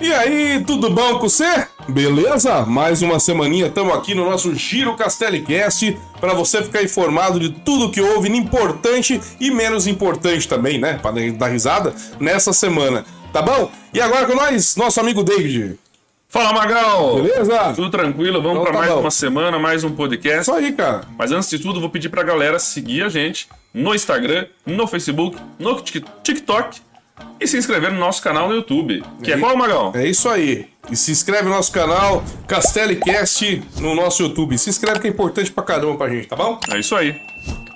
E aí, tudo bom com você? Beleza? Mais uma semaninha, estamos aqui no nosso Giro Castellicast para você ficar informado de tudo que houve importante e menos importante também, né? Para dar risada nessa semana, tá bom? E agora com nós, nosso amigo David. Fala, Magal! Beleza? Tudo tranquilo, vamos Então para tá mais bom. uma semana, mais um podcast. Isso aí, cara. Mas antes de tudo, vou pedir pra galera seguir a gente no Instagram, no Facebook, no Tik- TikTok e se inscrever no nosso canal no YouTube. Que é E- qual, Magal? É isso aí. E se inscreve no nosso canal Castellicast no nosso YouTube. Se inscreve que é importante pra caramba pra gente, tá bom? É isso aí.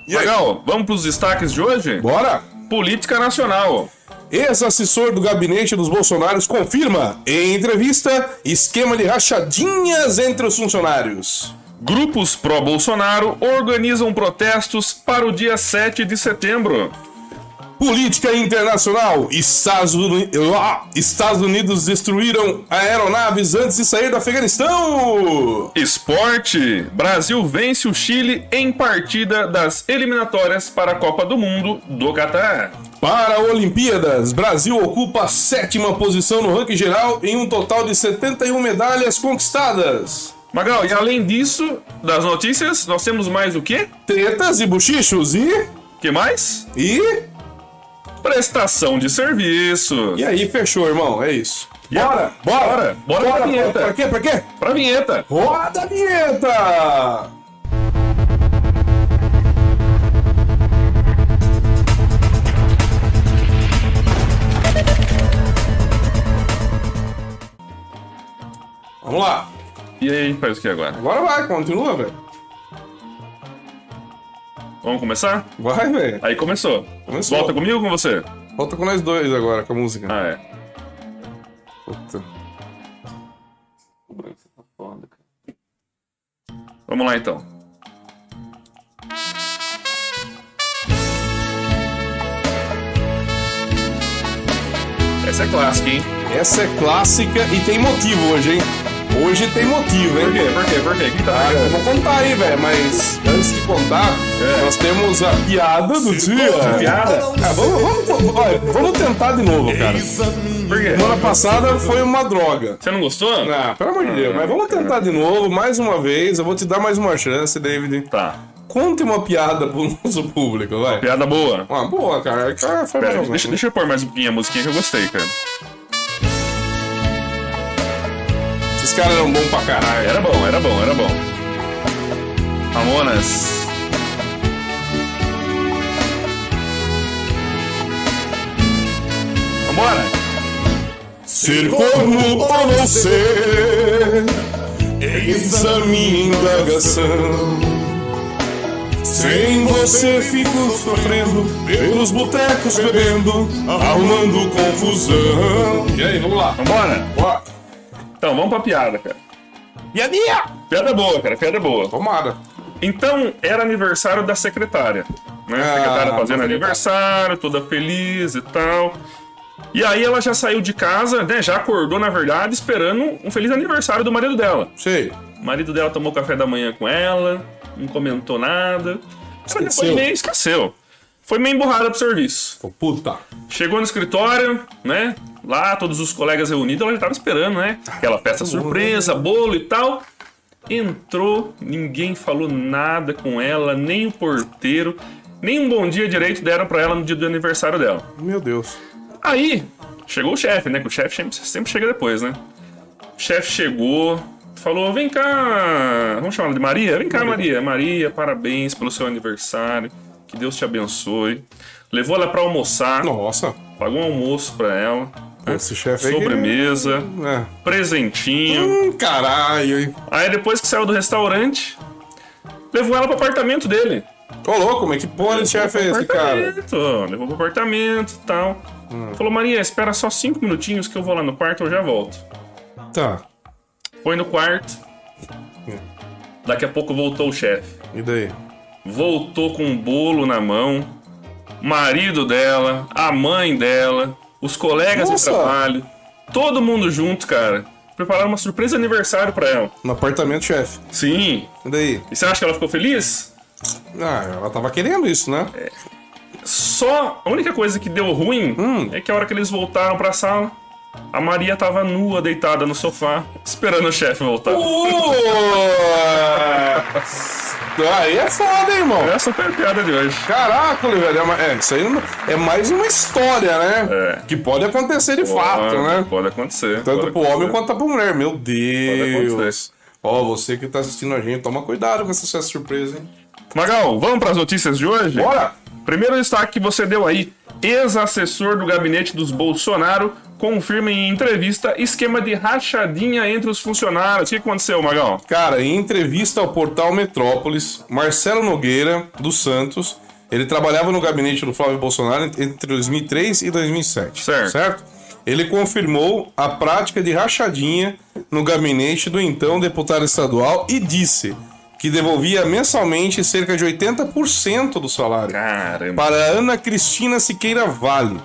E aí? Magal, vamos pros destaques de hoje? Bora! Política Nacional. Ex-assessor do gabinete dos Bolsonaros confirma, em entrevista, esquema de rachadinhas entre os funcionários. Grupos pró-Bolsonaro organizam protestos para o dia 7 de setembro. Política internacional. Estados, Uni- Estados Unidos destruíram aeronaves antes de sair do Afeganistão. Esporte. Brasil vence o Chile em partida das eliminatórias para a Copa do Mundo do Catar. Para Olimpíadas, Brasil ocupa a sétima posição no ranking geral em um total de 71 medalhas conquistadas. Magal, e além disso, das notícias, nós temos mais o quê? Tretas e bochichos e... que mais? E... Prestação de serviço. E aí, fechou, irmão. É isso. E a- Bora, bora, bora, bora pra vinheta. Pra quê, pra quê? Pra vinheta. Roda a vinheta! Vamos lá. E aí, faz o que agora? Agora vai, continua, velho. Vamos começar? Vai, velho. Aí começou. Começou. Volta comigo ou com você? Volta com nós dois agora com a música. Ah, é. Puta. Vamos lá então. Essa é clássica, hein? Essa é clássica e tem motivo hoje, hein? Hoje tem motivo, hein? Por quê? Por quê? Por quê? Que tá Ah, vou contar aí, velho, mas antes de contar, É. nós temos a piada do dia. Piada? Ah, vamos, vamos, olha, vamos tentar de novo, cara. Por quê? Semana passada foi uma droga. Você não gostou? Ah, pelo amor de Deus, mas vamos tentar de novo, mais uma vez. Eu vou te dar mais uma chance, David. Tá. Conte uma piada pro nosso público, vai. Piada boa. Uma boa, cara. cara Pera, deixa, deixa eu pôr mais um pouquinho a musiquinha que eu gostei, cara. Esses caras eram bons pra caralho. Era bom, era bom, era bom. Ramonas. Vambora! Ser corno ou não ser, eis a minha indagação. Sem você fico sofrendo, pelos botecos bebendo, arrumando confusão. E aí, vamos lá. Vambora! Bora. Então, vamos pra piada, cara. Piadinha! Piada boa, cara, piada boa. Tomara. Então, era aniversário da secretária. Né? A Ah, secretária fazendo secretária. aniversário, toda feliz e tal. E aí ela já saiu de casa, né? Já acordou, na verdade, esperando um feliz aniversário do marido dela. Sei. O marido dela tomou café da manhã com ela, não comentou nada. Ela Esqueceu. foi meio esqueceu. Foi meio emburrada pro serviço. Ô, puta. Chegou no escritório, né? Lá, todos os colegas reunidos, ela já tava esperando, né? Aquela festa surpresa, bolo e tal. Entrou, ninguém falou nada com ela, nem o porteiro, nem um bom dia direito deram pra ela no dia do aniversário dela. Meu Deus. Aí, chegou o chefe, né? Que o chefe sempre, sempre chega depois, né? O chefe chegou, falou: vem cá. Vamos chamar ela de Maria? Vem cá, Maria. Maria, parabéns pelo seu aniversário. Que Deus te abençoe. Levou ela pra almoçar, Nossa. pagou um almoço pra ela. né? Esse chefe aí. que- Sobremesa, É. presentinho. Hum, caralho, hein? Aí depois que saiu do restaurante, levou ela pro apartamento dele. Ô, louco, como é que porra de chefe é esse, cara? Levou pro apartamento e tal. Hum. Falou, Maria, espera só cinco minutinhos que eu vou lá no quarto, eu já volto. Tá. Foi no quarto. Daqui a pouco voltou o chefe. E daí? Voltou com um bolo na mão. Marido dela, a mãe dela, os colegas Nossa. de trabalho. Todo mundo junto, cara. Prepararam uma surpresa de aniversário pra ela. No apartamento, chefe. Sim. E daí? E você acha que ela ficou feliz? Ah, ela tava querendo isso, né? Só a única coisa que deu ruim Hum. é que a hora que eles voltaram pra sala, A Maria tava nua, deitada no sofá, esperando o chefe voltar. Aí é foda, hein, irmão? Essa foi a piada de hoje. Caraca, velho. É, ma- é, isso aí é mais uma história, né? É. Que pode acontecer de fato, Pode- né? Pode acontecer. Tanto pode pro homem acontecer. quanto pra mulher. Meu Pode Deus. acontecer. Ó, você que tá assistindo a gente, toma cuidado com essa surpresa, hein? Magal, vamos para as notícias de hoje? Bora! Primeiro destaque que você deu aí. Ex-assessor do gabinete dos Bolsonaro confirma em entrevista esquema de rachadinha entre os funcionários. O que aconteceu, Magal? Cara, em entrevista ao portal Metrópolis, Marcelo Nogueira, dos Santos, ele trabalhava no gabinete do Flávio Bolsonaro entre 2003 e 2007. Certo. Ele confirmou a prática de rachadinha no gabinete do então deputado estadual e disse que devolvia mensalmente cerca de 80% do salário Caramba. para Ana Cristina Siqueira Vale,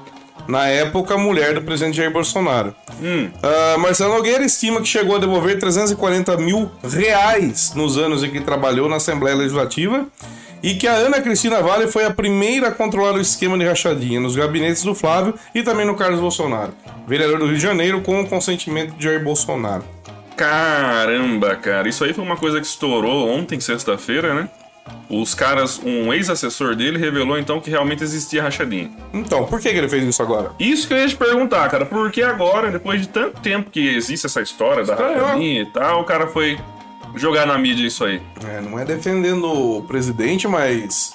na época mulher do presidente Jair Bolsonaro. Hum. Ah, Marcelo Nogueira estima que chegou a devolver 340 mil reais nos anos em que trabalhou na Assembleia Legislativa e que a Ana Cristina Vale foi a primeira a controlar o esquema de rachadinha nos gabinetes do Flávio e também no Carlos Bolsonaro, vereador do Rio de Janeiro, com o consentimento de Jair Bolsonaro. Caramba, cara. Isso aí foi uma coisa que estourou ontem, sexta-feira, né? Os caras, um ex-assessor dele revelou então que realmente existia rachadinha. Então, por que, que ele fez isso agora? Isso que eu ia te perguntar, cara. Por que agora, depois de tanto tempo que existe essa história da Estranho, rachadinha e tal, o cara foi jogar na mídia isso aí? É, não é defendendo o presidente, mas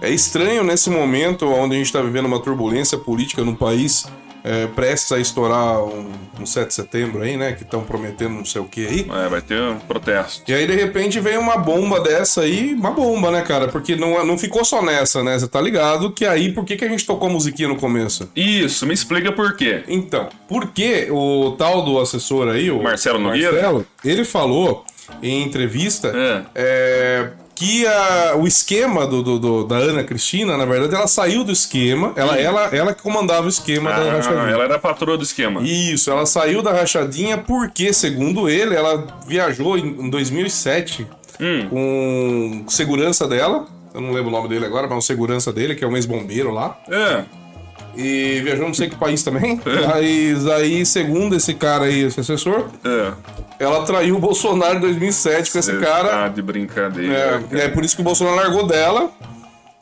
é estranho nesse momento onde a gente está vivendo uma turbulência política no país, é, prestes a estourar um, um 7 de setembro aí, né? Que estão prometendo não sei o que aí. É, vai ter um protesto. E aí, de repente, vem uma bomba dessa aí, uma bomba, né, cara? Porque não, não ficou só nessa, né? Você tá ligado que aí, por que, que a gente tocou a musiquinha no começo? Isso, me explica por quê. Então, porque o tal do assessor aí, o Marcelo Nogueira? Marcelo, ele falou em entrevista É. é, que a- o esquema do, do- do- da Ana Cristina, na verdade, ela saiu do esquema, ela, ela, ela que comandava o esquema da Ah, rachadinha. ela era a patroa do esquema. Isso, ela saiu da rachadinha porque, segundo ele, ela viajou em, em 2007 Hum. com segurança dela. Eu não lembro o nome dele agora, mas o segurança dele, que é um ex-bombeiro lá. É. E viajou não sei que país também. Mas aí, segundo esse cara aí, esse assessor, É. ela traiu o Bolsonaro em 2007 com esse cara. Tá de brincadeira. É, é por isso que o Bolsonaro largou dela,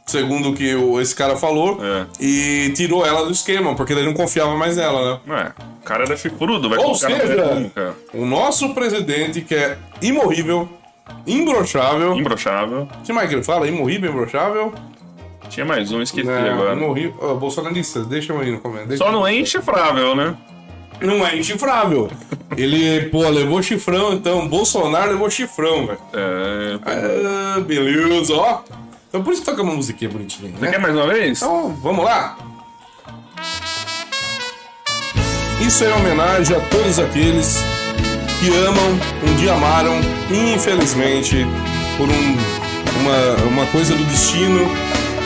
segundo o que esse cara falou, É. e tirou ela do esquema, porque ele não confiava mais nela, né? Ué, o cara era chifrudo, vai Ou seja, cara? o nosso presidente, que é imorrível, imbrochável. Imbrochável. O que mais que ele fala? Imorrível, imbrochável? Tinha mais um, esqueci Não, agora. imorrível. Ó, bolsonaristas, deixa eu aí no comentário. Só não é enchifrável, né? Não é inchifrável. Ele, pô, levou chifrão, então. Bolsonaro levou chifrão, velho. É. Ah, beleza, ó. Então por isso que toca uma musiquinha bonitinha, Você né? quer mais uma vez? Então, vamos lá. Isso é homenagem a todos aqueles que amam, um dia amaram, infelizmente, por um- uma, uma coisa do destino,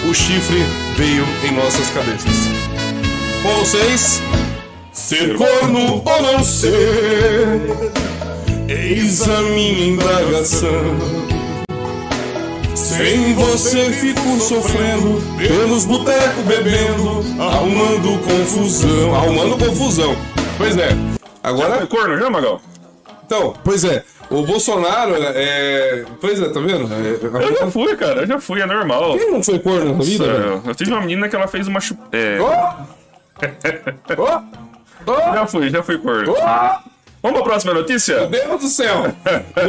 o chifre veio em nossas cabeças. Com vocês, ser corno ou não ser, eis a minha indagação. Sem você fico sofrendo, pelos botecos bebendo, arrumando confusão. Arrumando confusão. Pois é. Agora, Foi corno já, Magal? então, pois é. O Bolsonaro é. Pois é, tá vendo? É, Eu já fui, cara. Eu já fui, é normal. Quem não foi corno na vida, velho? Eu, tive uma menina que ela fez uma chup... É, Ó! Ó! Ó! já fui, já fui corno. Ó! Vamos pra próxima notícia? Deus do céu!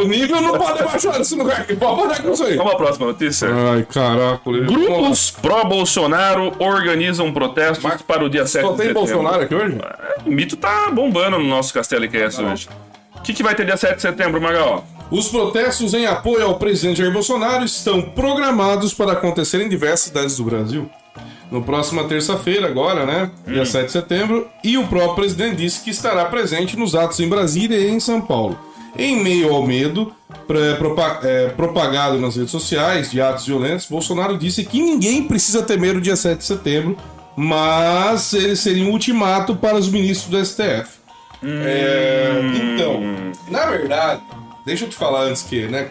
O nível não pode baixar desse lugar aqui. Pode parar com isso aí. Vamos pra próxima notícia? Ai, caraca. Grupos pró-Bolsonaro organizam protestos para o dia 7 Só de tem setembro. Bolsonaro aqui hoje? O mito tá bombando no nosso Castelo Cast hoje. O que, que vai ter dia 7 de setembro, Magal? Os protestos em apoio ao presidente Jair Bolsonaro estão programados para acontecer em diversas cidades do Brasil. No próxima terça-feira, agora, né? Dia 7 de setembro, e o próprio presidente disse que estará presente nos atos em Brasília e em São Paulo. Em meio ao medo é, propagado nas redes sociais de atos violentos, Bolsonaro disse que ninguém precisa temer o dia 7 de setembro, mas ele seria um ultimato para os ministros do STF. É, então, na verdade, deixa eu te falar antes que, né?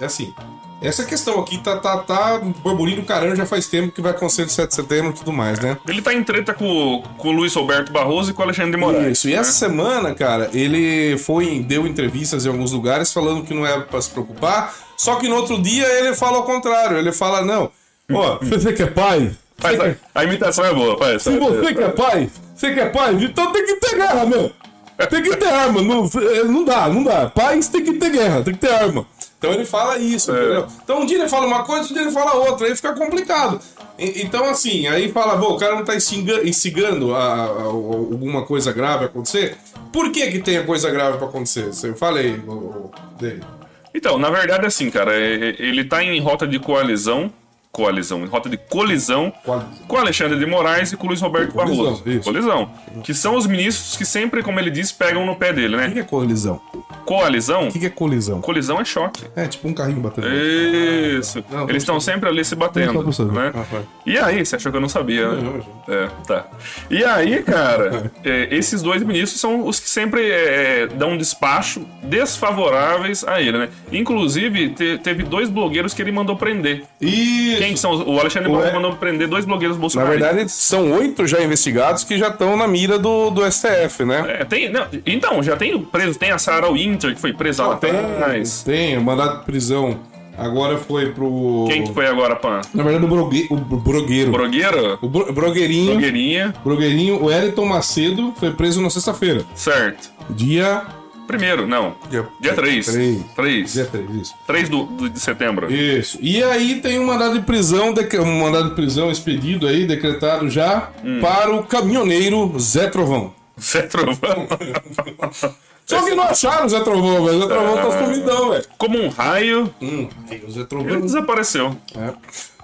É assim, Essa questão aqui tá, tá, tá burburinho do caramba já faz tempo que vai acontecer de 7 de setembro e tudo mais, né? Ele tá em treta com, com o Luiz Roberto Barroso e com o Alexandre de Moraes. Isso, e né? essa semana, cara, ele foi, deu entrevistas em alguns lugares falando que não era pra se preocupar, só que no outro dia ele fala ao contrário, ele fala, não, ó, você que é pai, Faz, a, a imitação é boa, faz. se você que é pai, você que é pai, então tem que ter guerra, meu. Tem que ter arma, não, é, não dá, não dá. Pais tem que ter guerra, tem que ter arma. Então ele fala isso, É. entendeu? Então um dia ele fala uma coisa, outro dia ele fala outra, aí fica complicado. E- Então assim, aí fala, bom, o cara não tá instiga- instigando a, a- a- alguma coisa grave acontecer. Por que que tem a coisa grave pra acontecer? Fala aí, o- o- dele. Então, na verdade, assim, cara, é- é- ele tá em rota de coalizão. Coalizão, em rota de colisão Coalizão. com Alexandre de Moraes e com Luiz Roberto Colisão, Barroso. isso. Colisão. Que são os ministros que sempre, como ele diz, pegam no pé dele, O que né? que é colisão? Coalizão. O que que é colisão? Colisão é choque. É tipo um carrinho batendo. Isso. Não, Eles estão sempre ali se batendo, né? Ah. E aí, você achou que eu não sabia, né? Não, não, É, tá. E aí, cara, é, esses dois ministros são os que sempre é, dão despacho desfavoráveis a ele, né? Inclusive, te- teve dois blogueiros que ele mandou prender. Isso. Quem que são? O Alexandre. Barroso mandou prender dois blogueiros Na bolsonaristas. verdade, são oito já investigados que já estão na mira do, do STF, né? É, tem, não, então, já tem preso, tem a Sarah Winter, que foi presa lá tem, atrás. tem, o mandado de prisão agora foi pro. Quem que foi agora, Pan? Na verdade, o, brogue... o brogueiro. Brogueiro? O bro... brogueirinho. Blogueirinha, Brogueirinho, o Elton Macedo foi preso na sexta-feira. certo. Dia. Primeiro, não. Dia, Dia 3. Três. 3. Dia 3, isso. 3 do, do- de setembro. Isso. E aí tem um mandado de prisão, um mandado de prisão expedido aí, decretado já, Hum. para o caminhoneiro Zé Trovão. Zé Trovão. Só que não acharam o Zé Trovão, velho. O Zé Trovão tá sumidão, velho. Como um raio, Hum, o Zé ele Trovão. desapareceu. É.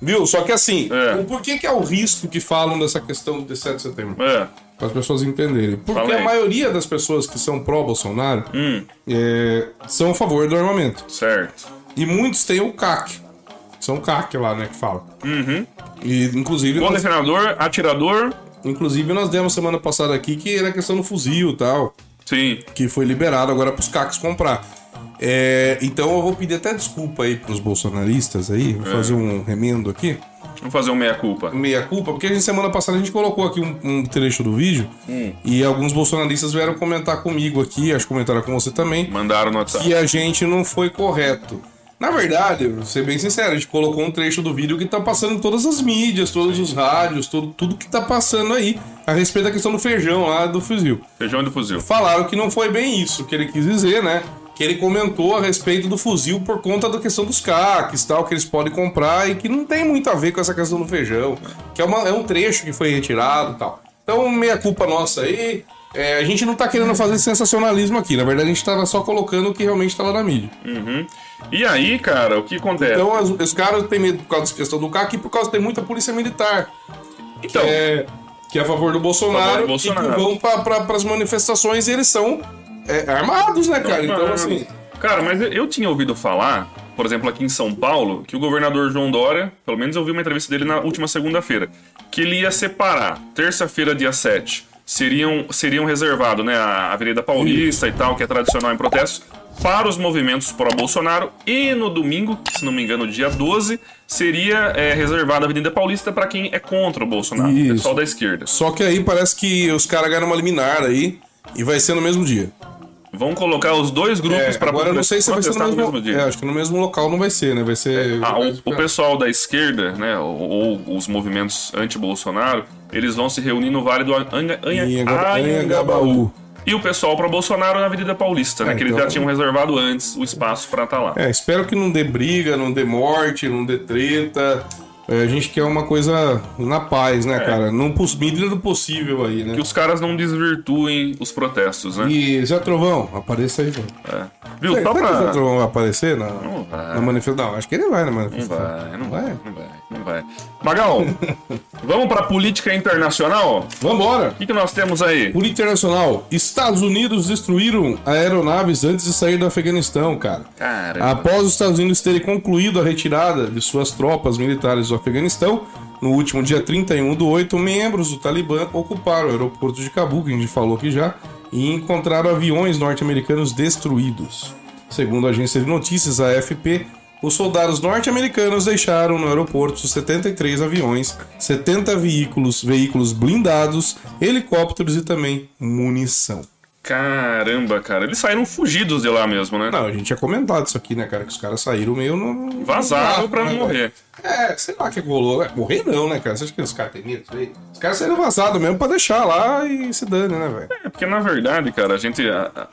Viu? Só que assim, É. por que, que é o risco que falam dessa questão do 7 de setembro? É. Para as pessoas entenderem. Porque a maioria das pessoas que são pró-Bolsonaro Hum, é, são a favor do armamento. certo. E muitos têm o CAC. São CAC lá, né, que fala. Uhum. E inclusive nós, Condicionador, atirador, inclusive nós demos semana passada aqui que era questão do fuzil e tal, sim. que foi liberado agora para os CACs comprar. É, então eu vou pedir até desculpa aí pros bolsonaristas aí, vou fazer um remendo aqui. Vamos fazer um meia-culpa. meia culpa, porque a gente, semana passada a gente colocou aqui um, um trecho do vídeo e alguns bolsonaristas vieram comentar comigo aqui, acho que comentaram com você também, Mandaram no WhatsApp. que a gente não foi correto. Na verdade, vou ser bem sincero, a gente colocou um trecho do vídeo que tá passando em todas as mídias, todos os rádios, tudo, tudo que tá passando aí a respeito da questão do feijão lá do fuzil. Feijão de fuzil. Falaram que não foi bem isso que ele quis dizer, né? Que ele comentou a respeito do fuzil por conta da questão dos CACs tal, que eles podem comprar e que não tem muito a ver com essa questão do feijão. Que é, uma- é um trecho que foi retirado e tal. Então, meia culpa nossa aí. É, a gente não tá querendo fazer sensacionalismo aqui. Na verdade, a gente tava só colocando o que realmente tá lá na mídia. Uhum. E aí, cara, o que acontece? Então, as- os caras têm medo por causa dessa questão do CAC e por causa tem muita polícia militar. Então, que é, que é a favor do Bolsonaro, Bolsonaro. e que vão para as manifestações e eles são é, armados, né, cara? Então, assim. Cara, mas eu- eu tinha ouvido falar, por exemplo, aqui em São Paulo, que o governador João Dória, pelo menos eu vi uma entrevista dele na última segunda-feira, que ele ia separar terça-feira, dia 7, seriam, seriam reservado, né, a Avenida Paulista e tal, que é tradicional em protestos, para os movimentos pró-Bolsonaro, e no domingo, se não me engano, dia 12, seria é, reservada a Avenida Paulista para quem é contra o Bolsonaro, Isso. pessoal da esquerda. Só que aí parece que os caras ganham uma liminar aí e vai ser no mesmo dia. Vão colocar os dois grupos É, para agora eu não sei se vai ser no mesmo, no mesmo dia. É, acho que no mesmo local não vai ser, né? Vai ser. Ah, vai o, ficar- o pessoal da esquerda, né, ou, ou os movimentos anti-Bolsonaro, eles vão se reunir no Vale do Anha- Anhangabaú. Anhangabaú. E o pessoal para Bolsonaro na Avenida Paulista, né, É, que eles então- já tinham reservado antes o espaço para estar lá. É, espero que não dê briga, não dê morte, não dê treta. É, a gente quer uma coisa na paz, né, cara? Não medida do possível aí, né? É. Que os caras não desvirtuem os protestos, né? E Zé Trovão, apareça aí, mano. É. Viu? Será Só que o Zé pra... Trovão vai aparecer na, Não vai. na manifestação? Não, acho que ele vai na Não manifestação. vai, não vai, Vai? não vai, não vai. Magal, vamos pra política internacional? Vambora! O que, que nós temos aí? Por internacional, Estados Unidos destruíram aeronaves antes de sair do Afeganistão, cara. Caramba. Após os Estados Unidos terem concluído a retirada de suas tropas militares do Afeganistão, no último dia 31 do 8, membros do Talibã ocuparam o aeroporto de Cabul, que a gente falou aqui já, e encontraram aviões norte-americanos destruídos. Segundo a agência de notícias, AFP, os soldados norte-americanos deixaram no aeroporto 73 aviões, 70 veículos, veículos blindados, helicópteros e também munição. Caramba, cara. Eles saíram fugidos de lá mesmo, né? Não, a gente tinha comentado isso aqui, né, cara? Que os caras saíram meio no. Vazaram no pra não né, morrer. É, sei lá o que rolou. É, morrer não, né, cara? Você acha que os caras têm medo? disso aí? Os caras saíram vazados mesmo pra deixar lá e se dane, né, velho? É, porque na verdade, cara, a gente,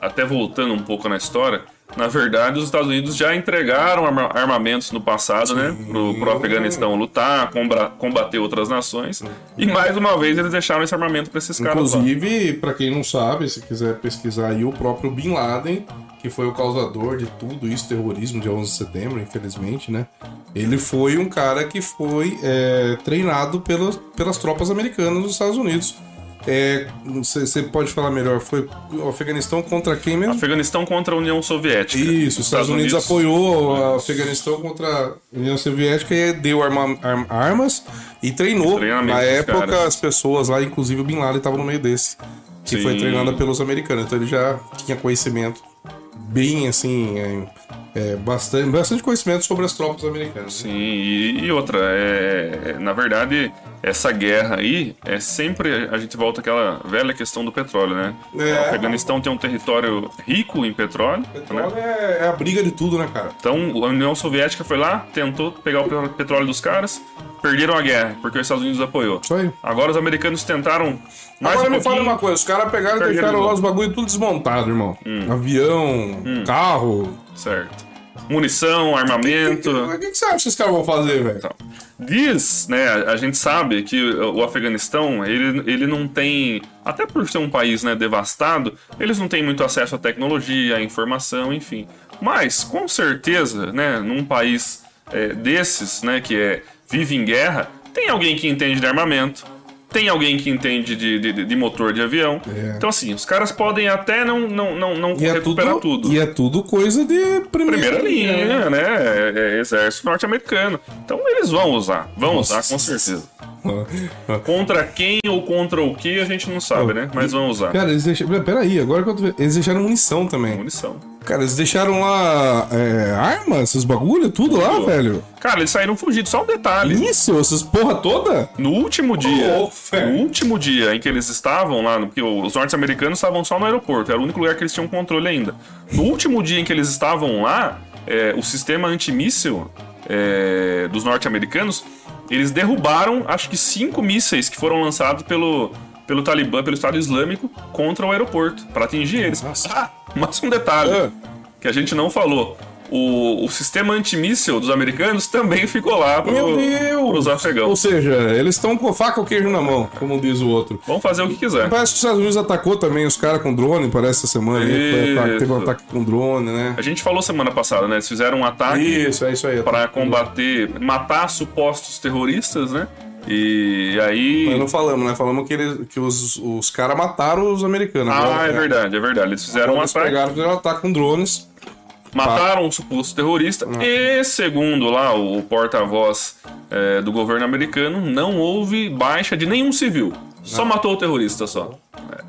até voltando um pouco na história, na verdade os Estados Unidos já entregaram arma- armamentos no passado, né? Pro, pro Afeganistão lutar, combater outras nações. E mais uma vez eles deixaram esse armamento pra esses caras. Inclusive, pra quem não sabe, se quiser pesquisar aí, o próprio Bin Laden, que foi o causador de tudo isso, terrorismo de 11 de setembro, infelizmente, né? Ele foi um cara que foi é, treinado pelas, pelas tropas americanas nos Estados Unidos. É, Você pode falar melhor, foi o Afeganistão contra quem mesmo? Afeganistão contra a União Soviética. Isso, os Estados, Unidos, apoiou o Afeganistão contra a União Soviética e deu arma- arm- armas e treinou. Na época, as pessoas lá, inclusive o Bin Laden, estava no meio desse. Que foi Sim. treinada pelos americanos. Então ele já tinha conhecimento bem assim. é, é, bastante, bastante conhecimento sobre as tropas americanas. Sim, e, e outra, é, é, na verdade, essa guerra aí é sempre. A gente volta àquela velha questão do petróleo, né? É. O Afeganistão tem um território rico em petróleo. né? Petróleo é, é a briga de tudo, né, cara? Então a União Soviética foi lá, tentou pegar o pe- petróleo dos caras, perderam a guerra, porque os Estados Unidos apoiou. Isso aí. Agora os americanos tentaram mais Agora um me fala uma coisa, os caras pegaram e deixaram de lá os bagulho tudo desmontado, irmão. Avião, carro. Certo. Munição, armamento. O que, que você acha que esses caras vão fazer, velho? Então, diz, né, a a gente sabe que o Afeganistão, ele, ele não tem, até por ser um país, né, devastado, eles não têm muito acesso à tecnologia, à informação, enfim. Mas, com certeza, né, num país é, desses, né, que é, vive em guerra, tem alguém que entende de armamento, tem alguém que entende de, de, de motor de avião. É. Então, assim, os caras podem até não, não, não, não E é, recuperar tudo, tudo e é tudo coisa de primeira, primeira linha, né? É, é exército norte-americano. Então eles vão usar, vão Nossa. usar com certeza. Contra quem ou contra o que a gente não sabe, né? Mas vão usar. Cara, eles deixaram. Peraí, agora que eu tô vendo. Eles deixaram munição também. Munição. Cara, eles deixaram lá é, armas, esses bagulho, tudo lá, velho. Cara, eles saíram fugidos. Só um detalhe. Isso, essas porra toda? No último dia, velho. no último dia em que eles estavam lá, porque os norte-americanos estavam só no aeroporto, era o único lugar que eles tinham controle ainda. No último dia em que eles estavam lá, é, o sistema antimíssil é, dos norte-americanos, eles derrubaram, acho que cinco mísseis que foram lançados pelo, pelo Talibã, pelo Estado Islâmico, contra o aeroporto, para atingir eles. Nossa. Ah, mas um detalhe Ah. que a gente não falou. O, o sistema antimíssil dos americanos também ficou lá pro, Meu Deus! pros afegãos. Ou seja, eles estão com faca ou queijo na mão, como diz o outro. Vão fazer o que quiser. Parece que os Estados Unidos atacou também os caras com drone, parece essa semana. aí. Ataque- teve um ataque com drone, né? A gente falou semana passada, né? Eles fizeram um ataque Isso, é isso aí. para combater, matar supostos terroristas, né? E aí. Mas não falamos, né? Falamos que, eles, que os, os caras mataram os americanos. Ah, Agora, é verdade, é verdade. Eles fizeram um Eles ataque, pegaram, fizeram um ataque com drones. mataram um suposto terrorista. E, segundo lá o porta-voz é, do governo americano, não houve baixa de nenhum civil. Só matou o terrorista só.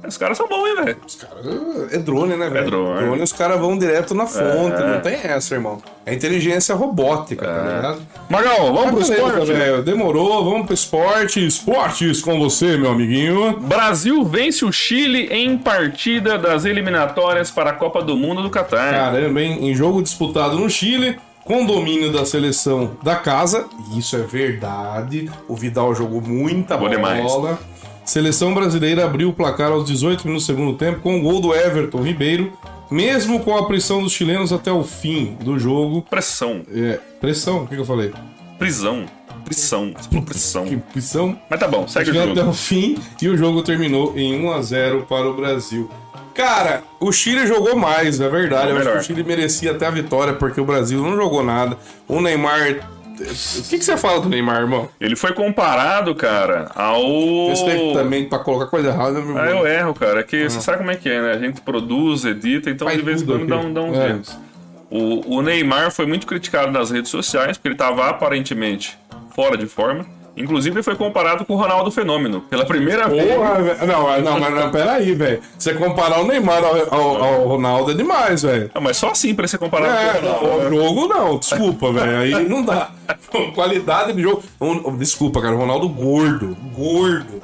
É, Os caras são bons, hein, velho? Os caras. É drone, né, velho? drone. os caras vão direto na fonte. Não tem essa, irmão. É inteligência robótica, tá ligado? Magal, vamos pro esporte? velho. Demorou, vamos pro esporte. Esportes com você, meu amiguinho. Brasil vence o Chile em partida das eliminatórias para a Copa do Mundo do Catar. Caramba, hein? Em jogo disputado no Chile, com domínio da seleção da casa. Isso é verdade. O Vidal jogou muita Bom demais. Seleção brasileira abriu o placar aos 18 minutos do segundo tempo com o gol do Everton Ribeiro, mesmo com a pressão dos chilenos até o fim do jogo. Pressão. É, pressão, o que, que eu falei? Prisão. Pressão. Pressão. Que pressão. Mas tá bom, segue o Chegou até jogo. o fim e o jogo terminou em 1 a 0 para o Brasil. Cara, o Chile jogou mais, é verdade. Eu acho que o Chile merecia até a vitória, porque o Brasil não jogou nada. O Neymar. O que, que você fala do Neymar, irmão? Ele foi comparado, cara, ao. Respeito também pra colocar coisa errada, meu Ah, eu erro, cara. É que você sabe como é que é, né? A gente produz, edita, então Faz de vez em quando dá, um, dá uns É. erros. O, o Neymar foi muito criticado nas redes sociais, porque ele estava aparentemente fora de forma. Inclusive, foi comparado com o Ronaldo Fenômeno. Pela primeira vez. Porra, velho. Não, não, mas não, peraí, velho. Você comparar o Neymar ao, ao- ao Ronaldo é demais, velho. Mas só assim pra ser comparado É, com o Ronaldo. o jogo não, desculpa, velho. Aí não dá. Qualidade de jogo. Desculpa, cara, o Ronaldo gordo. Gordo.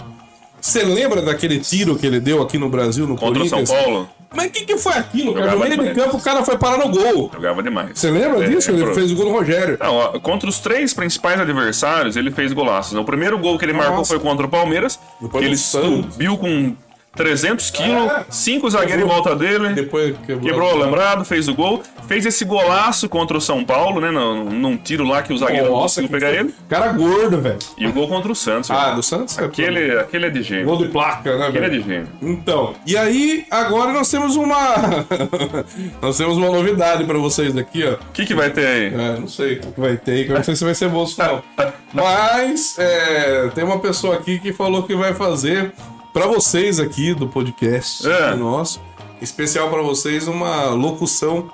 Você lembra daquele tiro que ele deu aqui no Brasil, no Contra o São Corinthians? Paulo, Mas o que, que foi aquilo, cara? No meio de campo, o cara foi parar no gol. jogava demais. Você lembra É, disso? Ele pro- fez o gol no Rogério. Não, ó, contra os três principais adversários, ele fez golaços. O primeiro gol que ele marcou Nossa. foi contra o Palmeiras. Depois ele do subiu com 300 quilos, É. cinco zagueiros em volta dele. Depois quebrou. Quebrou o alambrado, fez o gol. Fez esse golaço contra o São Paulo, né? Num, num tiro lá que o zagueiro não Nossa, conseguiu que pegar ele. Cara gordo, velho. E o gol contra o Santos. Ah, né? do Santos? Aquele, aquele é de gênio. Gol de placa, né, Aquele é velho? de gênio. Então, e aí, agora nós temos uma. nós temos uma novidade pra vocês aqui, ó. O que, que vai ter aí? É, não sei o que vai ter, que eu não sei se vai ser bolso, não. Mas, é, tem uma pessoa aqui que falou que vai fazer pra vocês aqui do podcast É. nosso, especial pra vocês, uma locução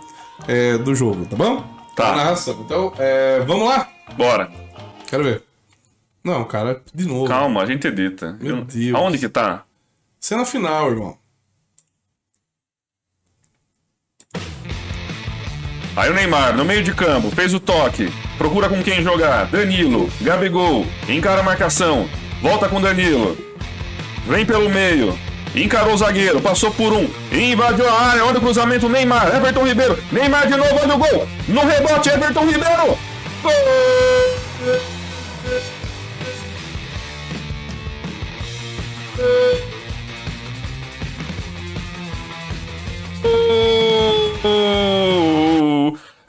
é, do jogo, tá bom? Tá. A narração. Então, é, vamos lá? Bora. Quero ver. Não, cara, de novo. Calma, a gente edita. Meu Eu- Deus. Aonde que tá? Cena final, irmão. Aí o Neymar, no meio de campo, fez o toque. Procura com quem jogar. Danilo, Gabigol, encara a marcação. Volta com Danilo. Vem pelo meio. Encarou o zagueiro, passou por um. Invadiu a área, olha o cruzamento, Neymar, Everton Ribeiro. Neymar de novo, olha o gol. No rebote, Everton Ribeiro. Gol!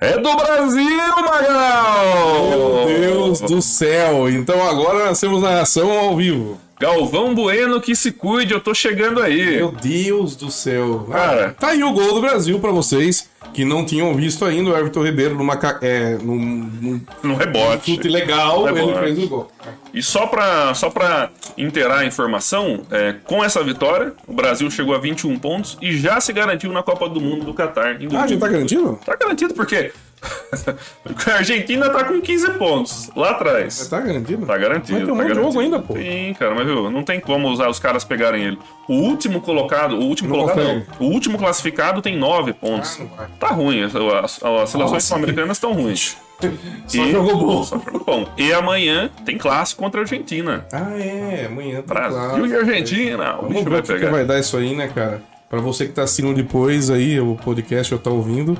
É do Brasil, Magal! Meu Deus do céu. Então agora nós temos narração ao vivo. Galvão Bueno que se cuide, eu tô chegando aí. Meu Deus do céu. Cara. tá aí o gol do Brasil pra vocês que não tinham visto ainda o Everton Ribeiro numa, é, num, num No rebote. chute legal, Rebote. ele fez o gol. E só pra, só pra inteirar a informação, é, com essa vitória, o Brasil chegou a 21 pontos e já se garantiu na Copa do Mundo do Catar. Em Ah, já tá garantido? Tá garantido porque a Argentina tá com 15 pontos lá atrás. Tá garantido? Tá garantido. Mas tem um tá monte de jogo ainda, pô. Sim, cara, mas viu, não tem como usar os caras pegarem ele. O último colocado, o último Não colocado não, o último classificado tem 9 pontos. Ah, tá ruim, as, as, as seleções sul-americanas estão ruins. Só E- jogou bom. Só jogou bom. E amanhã tem clássico contra a Argentina. Ah, é. Amanhã tá Brasil claro. e Argentina. O bicho vai o que, pegar. vai dar isso aí, né, cara? Pra você que tá assistindo depois aí, o podcast ou tá ouvindo,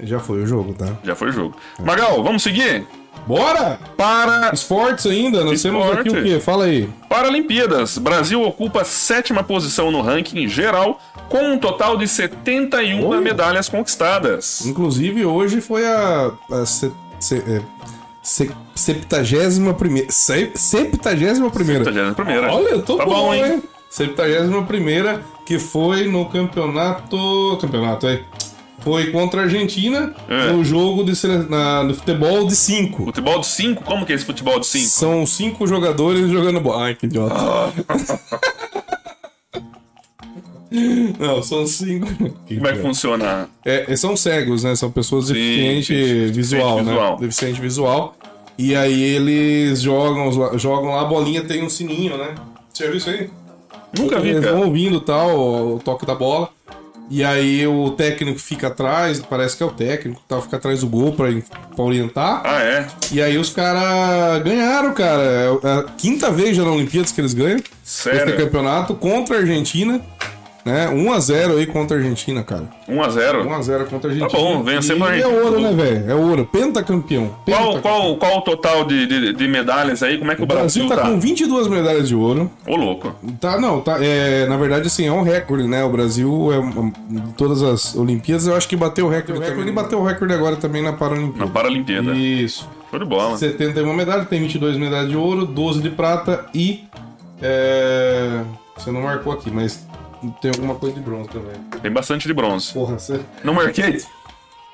já foi o jogo, tá? Já foi o jogo. Magal, vamos seguir? Bora! Para Esportes ainda, nós temos aqui o quê? Fala aí. Paralimpíadas. Brasil ocupa a sétima posição no ranking geral, com um total de 71 Olha. medalhas conquistadas. Inclusive, hoje foi a, a se, se, é, se, septagésima primeira. Se, septagésima primeira. 71ª. Olha, eu tô Tá bom, bom, hein? hein? Septagésima primeira, que foi no campeonato. Campeonato, é. Foi contra a Argentina É. no jogo de, na, no futebol de 5. Futebol de 5? Como que é esse futebol de 5? São cinco jogadores jogando bola. Ai, que idiota. Não, são cinco. Que Como é que funciona? É, é, são cegos, né? São pessoas deficientes deficiente visual, visual. né? Deficiente visual. E aí eles jogam, jogam lá, a bolinha tem um sininho, né? Você já viu isso aí? Nunca vi, Eles cara. vão ouvindo tal, o toque da bola. E aí o técnico fica atrás, parece que é o técnico, tal, fica atrás do gol pra, pra orientar. Ah, é? E aí os caras ganharam, cara. É a quinta vez já na Olimpíadas que eles ganham. Esse Sério? campeonato contra a Argentina. Né? 1x0 aí contra a Argentina, cara. 1x0. 1x0 contra a Argentina. Tá bom, vencemos a É Argentina. ouro, né, velho? É ouro. Pentacampeão. Qual, Pentacampeão. qual, qual o total de, de, de medalhas aí? Como é que o, O Brasil tá, com 22 medalhas de ouro. Ô, louco. Tá, não, tá. É, na verdade, assim, é um recorde, né? O Brasil, é, de todas as Olimpíadas, eu acho que bateu o recorde. Ele bateu o recorde agora também na Na Paralimpíada. Paralimpíada. Isso. Show de bola. 71 medalhas, tem 22 medalhas de ouro, 12 de prata e. É... Você não marcou aqui, mas tem alguma coisa de bronze também. Tem bastante de bronze. Porra, você. Não marquei?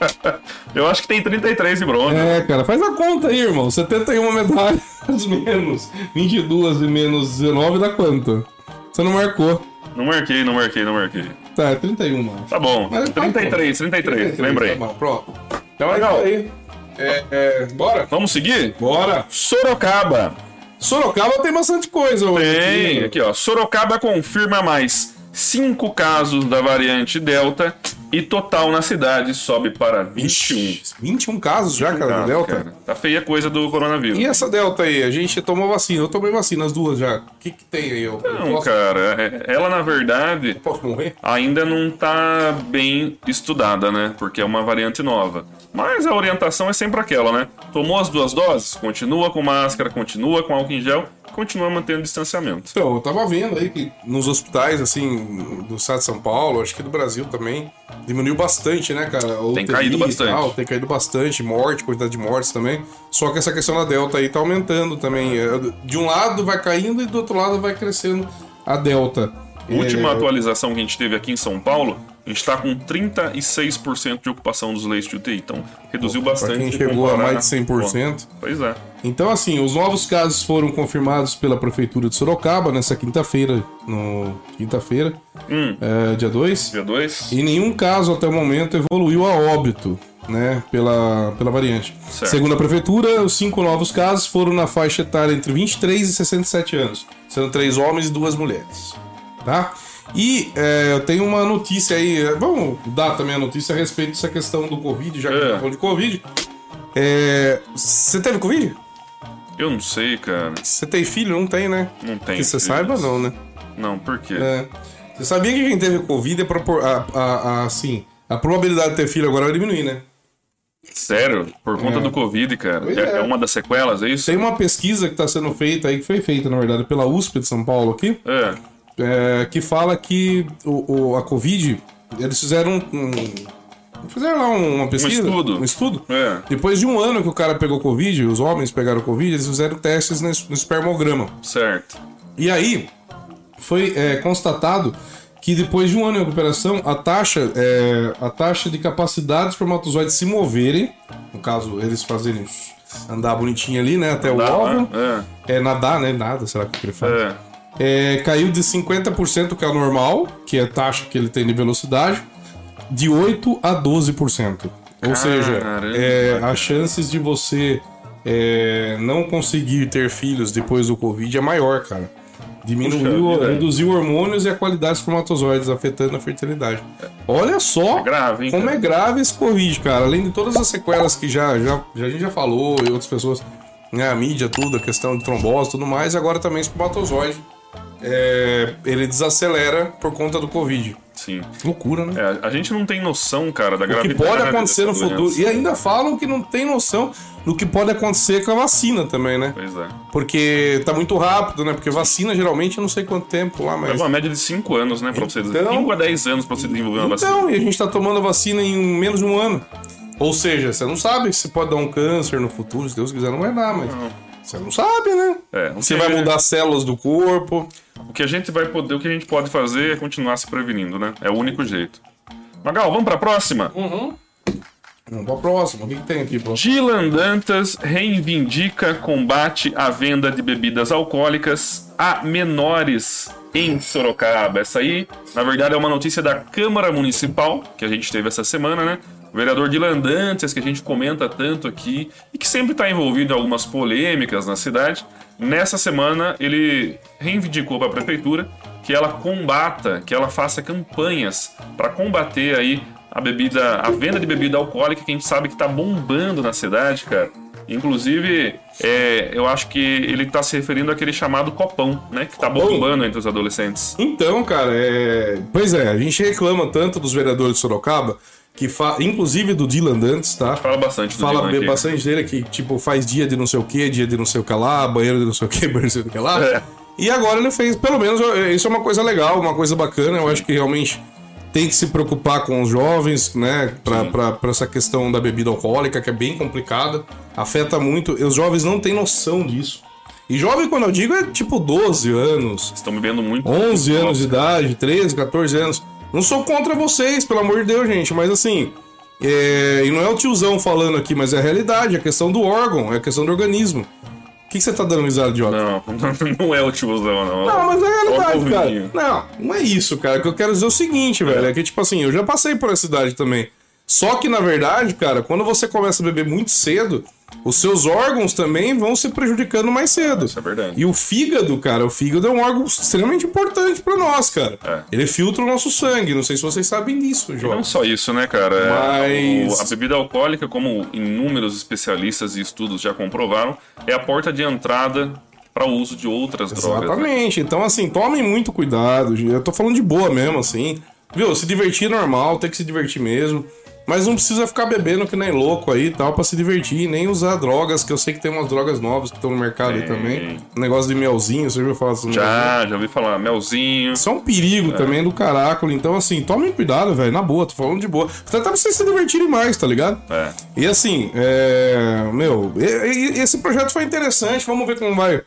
Eu acho que tem 33 de bronze. É, cara, faz a conta aí, irmão. 71 medalhas menos 22 e menos 19 dá quanto? Você não marcou. Não marquei, não marquei, não marquei. Tá, é 31, mano. Tá bom. Mas tá 33, 33, lembrei. Tá bom, pronto. Então é isso aí. É, é, bora? Vamos seguir? Bora! Sorocaba. Sorocaba tem bastante coisa hoje. Tem, aqui. aqui ó, Sorocaba confirma mais cinco casos da variante Delta e total na cidade sobe para 21. Ixi, 21 casos já, cara, Casos, Delta. cara. Tá feia a coisa do coronavírus. E essa Delta aí? A gente tomou vacina. Eu tomei vacina, as duas já. O que, que tem aí? Eu, Não, posso, cara, é- ela na verdade ainda não tá bem estudada, né? Porque é uma variante nova. Mas a orientação é sempre aquela, né? Tomou as duas doses, continua com máscara, continua com álcool em gel, continua mantendo distanciamento. Então, eu tava vendo aí que nos hospitais, assim, do estado de São Paulo, acho que do Brasil também, diminuiu bastante, né, cara? A Tem caído bastante. tal, tem caído bastante, morte, quantidade de mortes também. Só que essa questão da Delta aí tá aumentando também. É, De um lado vai caindo e do outro lado vai crescendo a Delta. Última É, atualização que a gente teve aqui em São Paulo, a gente tá com 36% de ocupação dos leitos de UTI. Então, reduziu bastante. Pra quem chegou a mais de 100%. Pois é. Então, assim, os novos casos foram confirmados pela Prefeitura de Sorocaba nessa quinta-feira, no quinta-feira, Hum. é, dia 2. Dia 2? E nenhum caso até o momento evoluiu a óbito, né, pela, pela variante. Certo. Segundo a prefeitura, os cinco novos casos foram na faixa etária entre 23 e 67 anos, sendo três homens e duas mulheres, tá? E é, eu tenho uma notícia aí, é, vamos dar também a notícia a respeito dessa questão do Covid, já que É. a gente falou de Covid. É, Você teve Covid? Eu não sei, cara. Você tem filho? Não tem, né? Não tem. Que você filhos. saiba, não, né? Não, por quê? É. Você sabia que quem teve Covid é propor... a, a, a, assim, a probabilidade de ter filho agora vai diminuir, né? Sério? Por conta É. do Covid, cara? É, é. é uma das sequelas, é isso? Tem uma pesquisa que está sendo feita aí, que foi feita, na verdade, pela USP de São Paulo aqui, É. é, que fala que o, o- a Covid, eles fizeram um, um- Fizeram lá uma pesquisa. estudo. Um estudo. É. Depois de um ano que o cara pegou Covid, os homens pegaram Covid, eles fizeram testes no, es- no espermograma. Certo. E aí, foi é, constatado que depois de um ano de recuperação, a taxa, é, a taxa de capacidade dos espermatozoides se moverem, no caso, eles fazerem andar bonitinho ali, né, até o óvulo, né? é nadar, né, nada, será que ele fala? É. É, caiu de 50%, que é o normal, que é a taxa que ele tem de velocidade, de 8% a 12%. Ou seja, Caramba, é, cara. as chances de você é, não conseguir ter filhos depois do Covid é maior, cara. Diminuiu, Puxa reduziu hormônios e a qualidade dos espermatozoides, afetando a fertilidade. Olha só É grave, hein, como cara? é grave esse Covid, cara. Além de todas as sequelas que já, já, já a gente já falou e outras pessoas, né, a mídia, tudo, a questão de trombose e tudo mais, agora também espermatozoide. É, ele desacelera por conta do Covid. Sim. Loucura, né? É, a gente não tem noção, cara, da O que gravidade. pode acontecer no futuro. doença. E ainda falam que não tem noção do que pode acontecer com a vacina também, né? Pois é. Porque tá muito rápido, né? Porque vacina geralmente eu não sei quanto tempo lá, mas. Leva uma média de 5 anos, né? Pra você Então- 5 a 10 anos pra você desenvolver uma vacina. Então, e a gente tá tomando a vacina em menos de um ano. Ou seja, você não sabe se pode dar um câncer no futuro, se Deus quiser, não vai dar, mas. Você não sabe, né? É, Você vai mudar as células do corpo. O que a gente vai poder, o que a gente pode fazer é continuar se prevenindo, né? É o único jeito. Magal, vamos pra próxima? Vamos pra próxima. O que, que tem aqui, pô? Dylan Dantas reivindica combate à venda de bebidas alcoólicas a menores em Sorocaba. Essa aí, na verdade, é uma notícia da Câmara Municipal que a gente teve essa semana, né? O vereador Dylan Dantas, que a gente comenta tanto aqui e que sempre está envolvido em algumas polêmicas na cidade, nessa semana ele reivindicou para a prefeitura que ela combata, que ela faça campanhas para combater aí a bebida, a venda de bebida alcoólica que a gente sabe que tá bombando na cidade, cara. Inclusive, é, eu acho que ele tá se referindo àquele chamado copão, né? Que tá bombando entre os adolescentes. Então, cara, é. Pois é, a gente reclama tanto dos vereadores de Sorocaba, que inclusive do Dylan Dantes, tá? Fala bastante do Fala Dylan bem aqui. bastante dele que, tipo, faz dia de não sei o que, dia de não sei o que lá, banheiro de não sei o que, banheiro de não sei o que lá. É. E agora ele fez, pelo menos, isso é uma coisa legal, uma coisa bacana. Eu acho que realmente tem que se preocupar com os jovens, né? Pra, pra, pra essa questão da bebida alcoólica, que é bem complicada, afeta muito. E os jovens não têm noção disso. E jovem, quando eu digo, é tipo 12 anos, Estão bebendo muito. 11 Nossa. anos de idade, 13, 14 anos. Não sou contra vocês, pelo amor de Deus, gente, mas assim. é, E não é o tiozão falando aqui, mas é a realidade, é a questão do órgão, é a questão do organismo. O que, que você tá dando risada, idiota? Não, não é o tiozão, não. Não, mas é a realidade, cara. Não, não é isso, cara. O que eu quero dizer é o seguinte, velho. É que, tipo assim, eu já passei por essa idade também. Só que, na verdade, cara, quando você começa a beber muito cedo, os seus órgãos também vão se prejudicando mais cedo. Isso é verdade. E o fígado, cara, o fígado é um órgão extremamente importante para nós, cara. É. Ele filtra o nosso sangue. Não sei se vocês sabem disso, Não João. só isso, né, cara? É, Mas- o- a bebida alcoólica, como inúmeros especialistas e estudos já comprovaram, é a porta de entrada para o uso de outras drogas. né? Exatamente. Então, assim, tomem muito cuidado. Eu tô falando de boa mesmo, assim. Viu? Se divertir é normal, tem que se divertir mesmo. Mas não precisa ficar bebendo que nem louco aí e tal pra se divertir, nem usar drogas, que eu sei que tem umas drogas novas que estão no mercado aí Tem. também. Um negócio de melzinho, você viu falar assim? Já, já ouvi falar, melzinho. Isso é um perigo também do caracola. Então, assim, tomem cuidado, velho. Na boa, tô falando de boa. Até pra vocês se divertirem mais, tá ligado? É. E assim, é... meu, esse projeto foi interessante. Vamos ver como vai.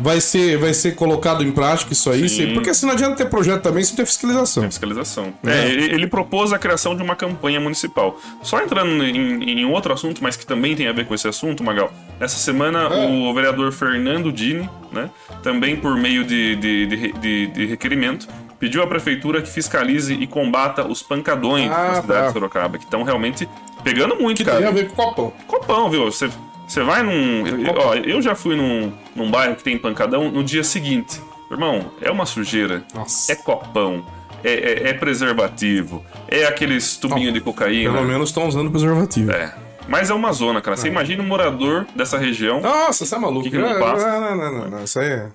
Vai ser, vai ser colocado em prática isso aí. Sim. Porque assim, não adianta ter projeto também se não ter fiscalização. Fiscalização. É. É, ele, ele propôs a criação de uma campanha municipal. Só entrando em, em outro assunto, mas que também tem a ver com esse assunto, Magal. Essa semana, É. o vereador Fernando Dini, né, também por meio de, de, de, de- de requerimento, pediu à prefeitura que fiscalize e combata os pancadões Ah, na cidade tá. de Sorocaba, que estão realmente pegando muito, Tem a cara. ver com o copão. Copão, viu? Você, você vai num. eu- Ó, eu já fui num, num bairro que tem pancadão no dia seguinte. Irmão, é uma sujeira. Nossa. É copão. É, é- é preservativo. É aqueles tubinhos de cocaína. Pelo menos estão usando preservativo. É. Mas é uma zona, cara. Você imagina um morador dessa região. Nossa, você é maluco. Que não passa? Não, não, não, não, Isso aí é.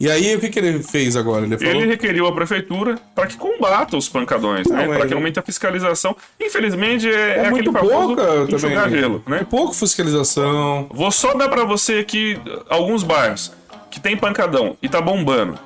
E aí, o que, que ele fez agora? Ele falou. Ele requeriu a prefeitura para que combata os pancadões, né? Para que aumente a fiscalização. Infelizmente, é, é É muito pouca também. gelo, né? É pouco fiscalização. Vou só dar pra você aqui alguns bairros que tem pancadão e tá bombando.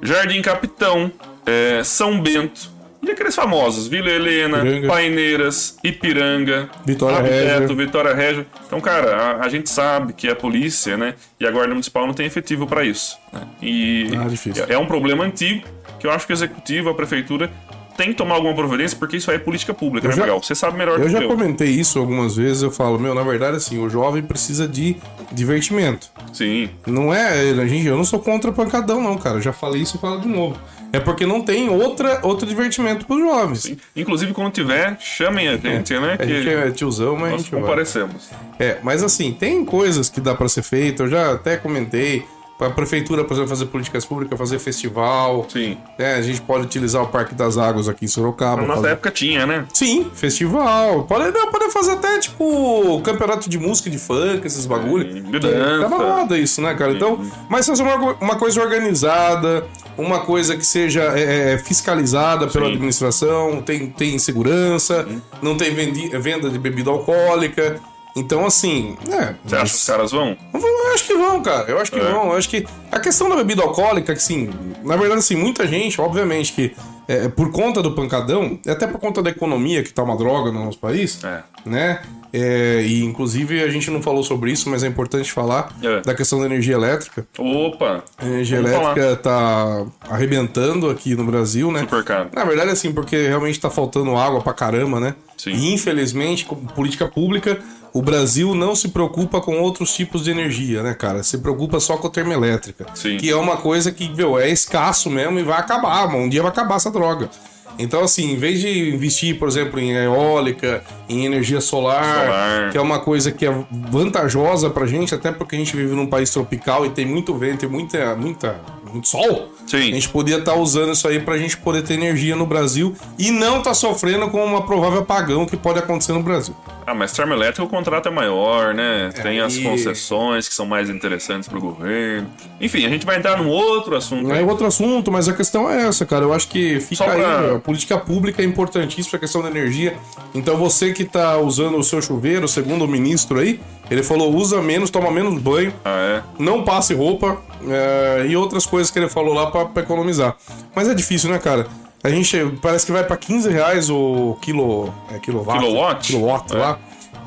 Jardim Capitão, é, São Bento. E aqueles famosos, Vila Helena, Ipiranga. Paineiras, Ipiranga, Vitória Régia. Vitória Régia. Então, cara, a, a gente sabe que a polícia, né, e a Guarda Municipal não tem efetivo pra isso. né? E Ah, é, é um problema antigo que eu acho que o executivo, a prefeitura, tem que tomar alguma providência, porque isso aí é política pública, né, já- Magal? Você sabe melhor Eu do já que eu. comentei isso algumas vezes. Eu falo, meu, na verdade, assim, o jovem precisa de divertimento. Sim. Não é, gente, eu não sou contra pancadão, não, cara. Eu já falei isso e falo de novo. É porque não tem outra, outro divertimento pros jovens. Inclusive, quando tiver, chamem a gente, né? A que gente é tiozão, mas a nós gente vai. comparecemos. É, mas assim, tem coisas que dá pra ser feita. Eu já até comentei. A prefeitura, por exemplo, fazer políticas públicas, fazer festival. Sim. né? a gente pode utilizar o Parque das Águas aqui em Sorocaba. Na nossa fazer- época tinha, né? Sim, festival. Pode, não, pode fazer até, tipo, campeonato de música, de funk, esses bagulho. Sim, Que de dança. Tá na moda isso, né, cara? Então, mas fazer uma, uma coisa organizada, uma coisa que seja é, é, fiscalizada pela Sim. administração, tem, tem segurança, não tem vendi- venda de bebida alcoólica. Então, assim, é. Você acha que os caras vão? Eu acho que vão, cara. Eu acho que É. vão. Eu acho que a questão da bebida alcoólica, que assim, na verdade, assim, muita gente, obviamente, que é, por conta do pancadão, e até por conta da economia, que tá uma droga no nosso país, É. né? É, e inclusive a gente não falou sobre isso, mas é importante falar É. da questão da energia elétrica. Opa! A energia elétrica tá arrebentando aqui no Brasil, né? Super caro. Na verdade, assim, porque realmente tá faltando água pra caramba, né? Sim. E infelizmente, como política pública, o Brasil não se preocupa com outros tipos de energia, né, cara? Se preocupa só com a termoelétrica. Sim. Que é uma coisa que, meu, é escasso mesmo e vai acabar, mano. Um dia vai acabar essa droga. Então, assim, em vez de investir, por exemplo, em eólica, em energia solar, Solar. que é uma coisa que é vantajosa pra gente, até porque a gente vive num país tropical e tem muito vento e muita, muita, muito sol. Sim. A gente podia estar usando isso aí pra gente poder ter energia no Brasil e não tá sofrendo com uma provável apagão que pode acontecer no Brasil. Ah, mas termoelétrica o contrato é maior, né? Tem as e- concessões que são mais interessantes pro governo. Enfim, a gente vai entrar num outro assunto. É aí. outro assunto, mas a questão é essa, cara. Eu acho que fica pra- aí. A política pública é importantíssima a questão da energia. Então você que tá usando o seu chuveiro, segundo o ministro aí, ele falou: usa menos, toma menos banho, Ah, é? não passe roupa é, e outras coisas que ele falou lá pra, pra economizar. Mas é difícil, né, cara? A gente parece que vai pra 15 reais o quilo. É, kilowatt? Kilowatt? Kilowatt É. lá.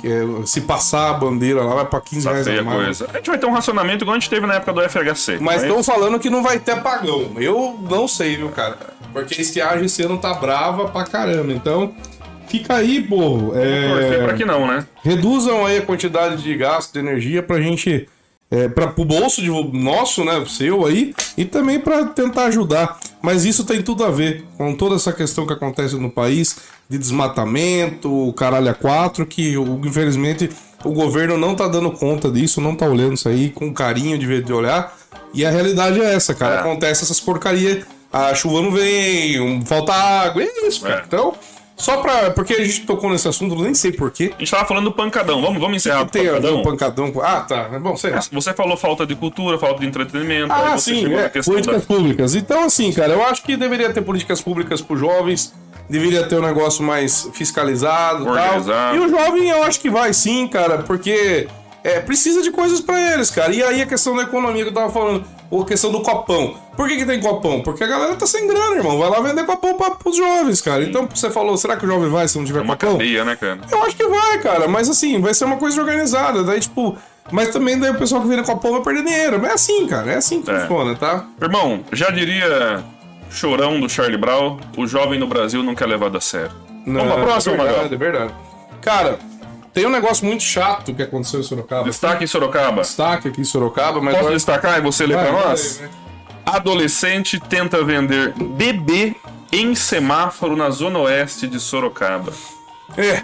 É, se passar a bandeira lá, vai pra 15 Tá reais a mais. coisa. A gente vai ter um racionamento igual a gente teve na época do FHC. Mas estão falando que não vai ter apagão. Eu não sei, viu, cara? Porque a estiagem esse ano tá brava pra caramba. Então, fica aí, pô. Torcer pra É... que não, né? Reduzam aí a quantidade de gasto de energia pra gente. É, para pro bolso de nosso, né, seu aí, e também pra tentar ajudar. Mas isso tem tudo a ver com toda essa questão que acontece no país de desmatamento, o caralho a quatro, que o- infelizmente o governo não tá dando conta disso, não tá olhando isso aí com carinho de, ver- de olhar. E a realidade é essa, cara. É. Acontece essas porcarias. A chuva não vem, falta água, é isso, cara. É. Então, só pra. Porque a gente tocou nesse assunto, eu nem sei porquê. A gente tava falando do pancadão. Vamos, vamos encerrar o pancadão. pancadão. Ah, tá. É bom, sei lá. Você falou falta de cultura, falta de entretenimento. Ah, sim, é, políticas da- públicas. Então, assim, cara, eu acho que deveria ter políticas públicas para jovens, deveria ter um negócio mais fiscalizado e tal. E o jovem, eu acho que vai sim, cara, porque é, precisa de coisas para eles, cara. E aí a questão da economia que eu tava falando, ou a questão do copão. Por que, que tem copão? Porque a galera tá sem grana, irmão. Vai lá vender copão pra, pros jovens, cara. Então, você falou, será que o jovem vai se não tiver Uma copão? cadeia, né, cara? Eu acho que vai, cara, mas assim, vai ser uma coisa organizada. Daí, tipo. Mas também daí o pessoal que vem com a pão vai perder dinheiro. Mas é assim, cara, é assim que É. funciona, tá? Irmão, já diria chorão do Charlie Brown, o jovem no Brasil não quer levado a sério. Vamos pra próxima, é verdade, é verdade. Cara, tem um negócio muito chato que aconteceu em Sorocaba. Destaque em Sorocaba. Destaque aqui em Sorocaba, mas. Posso agora- destacar e você lê Vai, pra vai, nós? vai. Adolescente tenta vender bebê em semáforo na zona oeste de Sorocaba. É.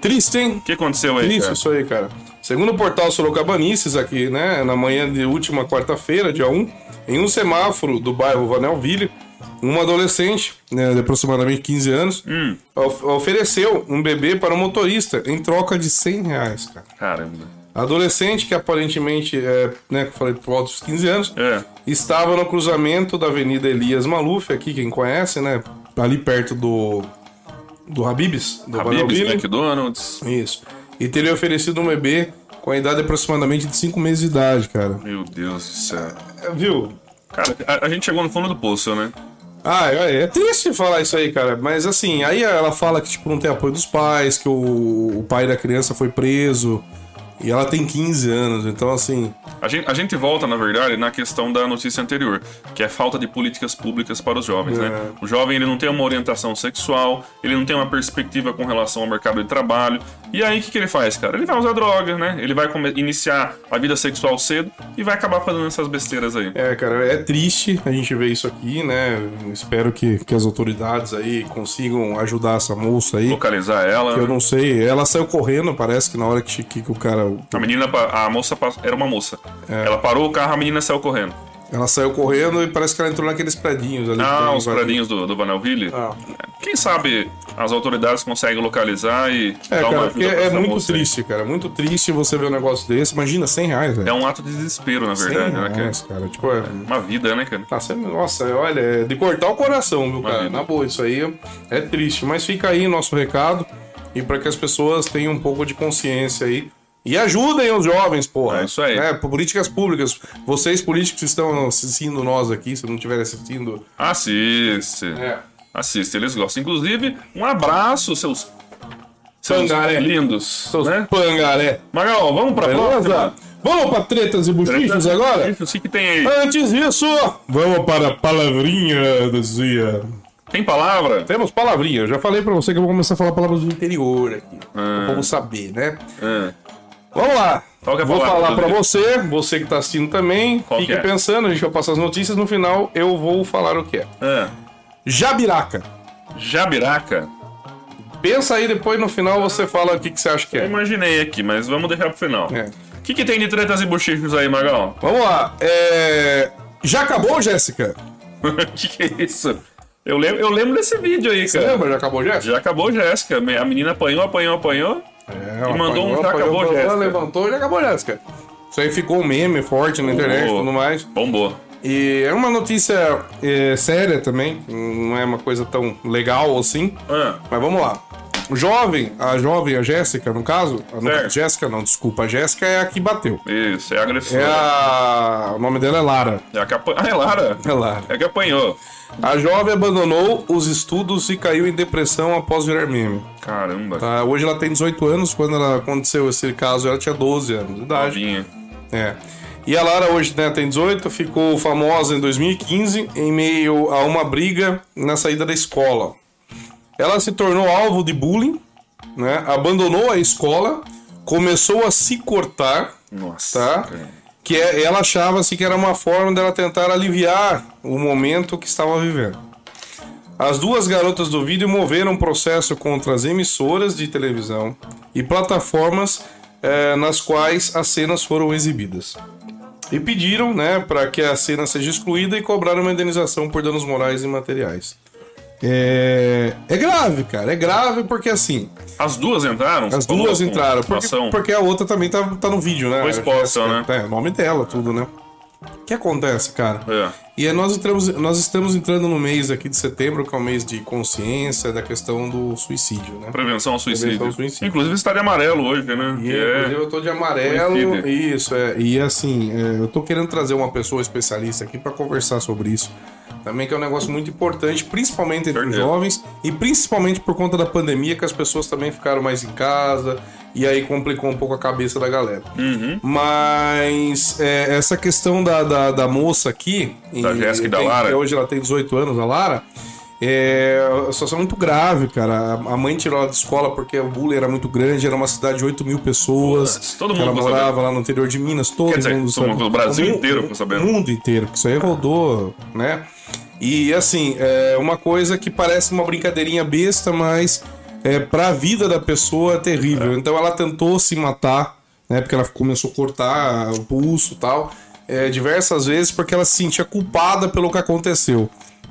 Triste, hein? O que aconteceu aí, Triste cara? isso aí, cara. Segundo o portal Sorocabanices, aqui, né, na manhã de última quarta-feira, dia 1, em um semáforo do bairro Vanelville, uma adolescente, né, de aproximadamente 15 anos, Hum. of- ofereceu um bebê para o motorista em troca de 100 reais, cara. Caramba. Adolescente, que aparentemente, é, né, que eu falei, por volta dos 15 anos, É. estava no cruzamento da Avenida Elias Maluf, aqui, quem conhece, né, ali perto do, do Habibs, do Habib's, Vanelville. McDonald's. Isso. E teria oferecido um bebê com a idade aproximadamente de 5 meses de idade, cara. Meu Deus do céu. É, Viu? Cara, a, a gente chegou no fundo do poço, né? Ah, é, é triste falar isso aí, cara. Mas assim, aí ela fala que tipo, não tem apoio dos pais, que o, o pai da criança foi preso. E ela tem 15 anos, então assim. A gente, a gente volta, na verdade, na questão da notícia anterior, que é falta de políticas públicas para os jovens, né? É. O jovem ele não tem uma orientação sexual, ele não tem uma perspectiva com relação ao mercado de trabalho. E aí o que, que ele faz, cara? Ele vai usar droga, né? Ele vai iniciar a vida sexual cedo e vai acabar fazendo essas besteiras aí. É, cara, é triste a gente ver isso aqui, né? Eu Espero que, que as autoridades aí consigam ajudar essa moça aí. Localizar ela. Eu não sei, ela saiu correndo, parece que na hora que, que o cara. A menina, a moça era uma moça. É. Ela parou o carro, a menina saiu correndo. Ela saiu correndo e parece que ela entrou naqueles predinhos ali. Ah, os predinhos do, do Vanelville. Ah. Quem sabe as autoridades conseguem localizar e É, dar uma cara, ajuda é essa muito moça triste, cara. Muito triste você ver um negócio desse. Imagina, 100 reais, velho. É um ato de desespero, na 100 verdade, né, cara? reais, cara. Tipo, é... Uma vida, né, cara? Tá sendo- Nossa, olha, é de cortar o coração, viu, cara? vida. Na boa, isso aí é triste. Mas fica aí nosso recado. E para que as pessoas tenham um pouco de consciência aí. E ajudem os jovens, porra. É isso aí. É, por políticas públicas. Vocês, políticos, estão assistindo nós aqui, se não estiverem assistindo. Assiste. É. Assiste, eles gostam. Inclusive, um abraço, seus. Seus Pangaré. lindos. Seus né? pangaré. Magal, vamos pra Beleza? próxima? Vamos pra tretas e buchichos agora? O que, que tem aí? Antes disso, vamos para a palavrinha do dia. Tem palavra? Temos palavrinha. Eu já falei pra você que eu vou começar a falar palavras do interior aqui. Ah. Pra povo saber, né? Ah, Vamos lá. Qual que é a Vou palavra falar dia? você, você que tá assistindo também. Qual fique que é? pensando, a gente vai passar as notícias. No final, eu vou falar o que é. ah. Jabiraca. Jabiraca? Pensa aí, depois no final você fala o que, que você acha que Eu é. imaginei aqui, mas vamos deixar pro final. É. O que, que tem de tretas e bochichos aí, Magal? Vamos lá. É... Já acabou, Jéssica? O que, que é isso? Eu lembro, eu lembro desse vídeo aí, Você cara. lembra? Já acabou, Jéssica? Já acabou Jéssica. A menina apanhou, apanhou, apanhou. É, E mandou um apanhou, já apanhou, acabou, apanhou, Jéssica. levantou e já acabou, Jéssica. Isso aí ficou um meme forte na internet e tudo mais. Bombou. E é uma notícia é, séria também, não é uma coisa tão legal assim. Ah, Mas vamos lá. O jovem, a jovem, a Jéssica, no caso, a. Jéssica não, desculpa, a Jéssica é a que bateu. isso, é agressora. É a. O nome dela é Lara. É a que apan- Ah, é Lara. É Lara. É que apanhou. A jovem abandonou os estudos e caiu em depressão após virar meme. Caramba. Tá? Hoje ela tem 18 anos, quando ela aconteceu esse caso, ela tinha 12 anos de idade. Novinha. É. E a Lara hoje né, tem 18, ficou famosa em 2015 em meio a uma briga na saída da escola. Ela se tornou alvo de bullying, né? abandonou a escola, começou a se cortar, Nossa. tá? cara. Que é- ela achava assim, que era uma forma dela tentar aliviar o momento que estava vivendo. As duas garotas do vídeo moveram um processo contra as emissoras de televisão e plataformas é, nas quais as cenas foram exibidas. E pediram, né, para que a cena seja excluída e cobraram uma indenização por danos morais e materiais. É, é grave, cara. É grave porque assim. As duas entraram? As duas entraram. Porque, porque, a outra também tá, tá no vídeo, né? Foi exposta, né? É, o nome dela, tudo, né? O que acontece, cara? É. E nós, entramos, nós estamos entrando no mês aqui de setembro, que é o mês de consciência da questão do suicídio, né? Prevenção ao suicídio. Prevenção ao suicídio. Inclusive está de amarelo hoje, né? E, é... Inclusive eu tô de amarelo. Isso, é. E assim, é, eu tô querendo trazer uma pessoa especialista aqui para conversar sobre isso também que é um negócio muito importante, principalmente entre os jovens e principalmente por conta da pandemia, que as pessoas também ficaram mais em casa e aí complicou um pouco a cabeça da galera. Uhum. Mas é, essa questão da, da, da, moça aqui, da Jéssica e da Lara, hoje ela tem 18 anos, a Lara. É uma situação muito grave, cara. A mãe tirou ela de escola porque o bullying era muito grande, era uma cidade de 8 mil pessoas. todo mundo ela morava lá no interior de Minas, todo Quer mundo dizer, sabe. O Brasil o, inteiro ficou sabendo. O mundo inteiro, que isso aí rodou, né? E assim, é uma coisa que parece uma brincadeirinha besta, mas é, para a vida da pessoa é terrível. É. Então ela tentou se matar, né? Porque ela começou a cortar o pulso e tal, é, diversas vezes, porque ela se sentia culpada pelo que aconteceu.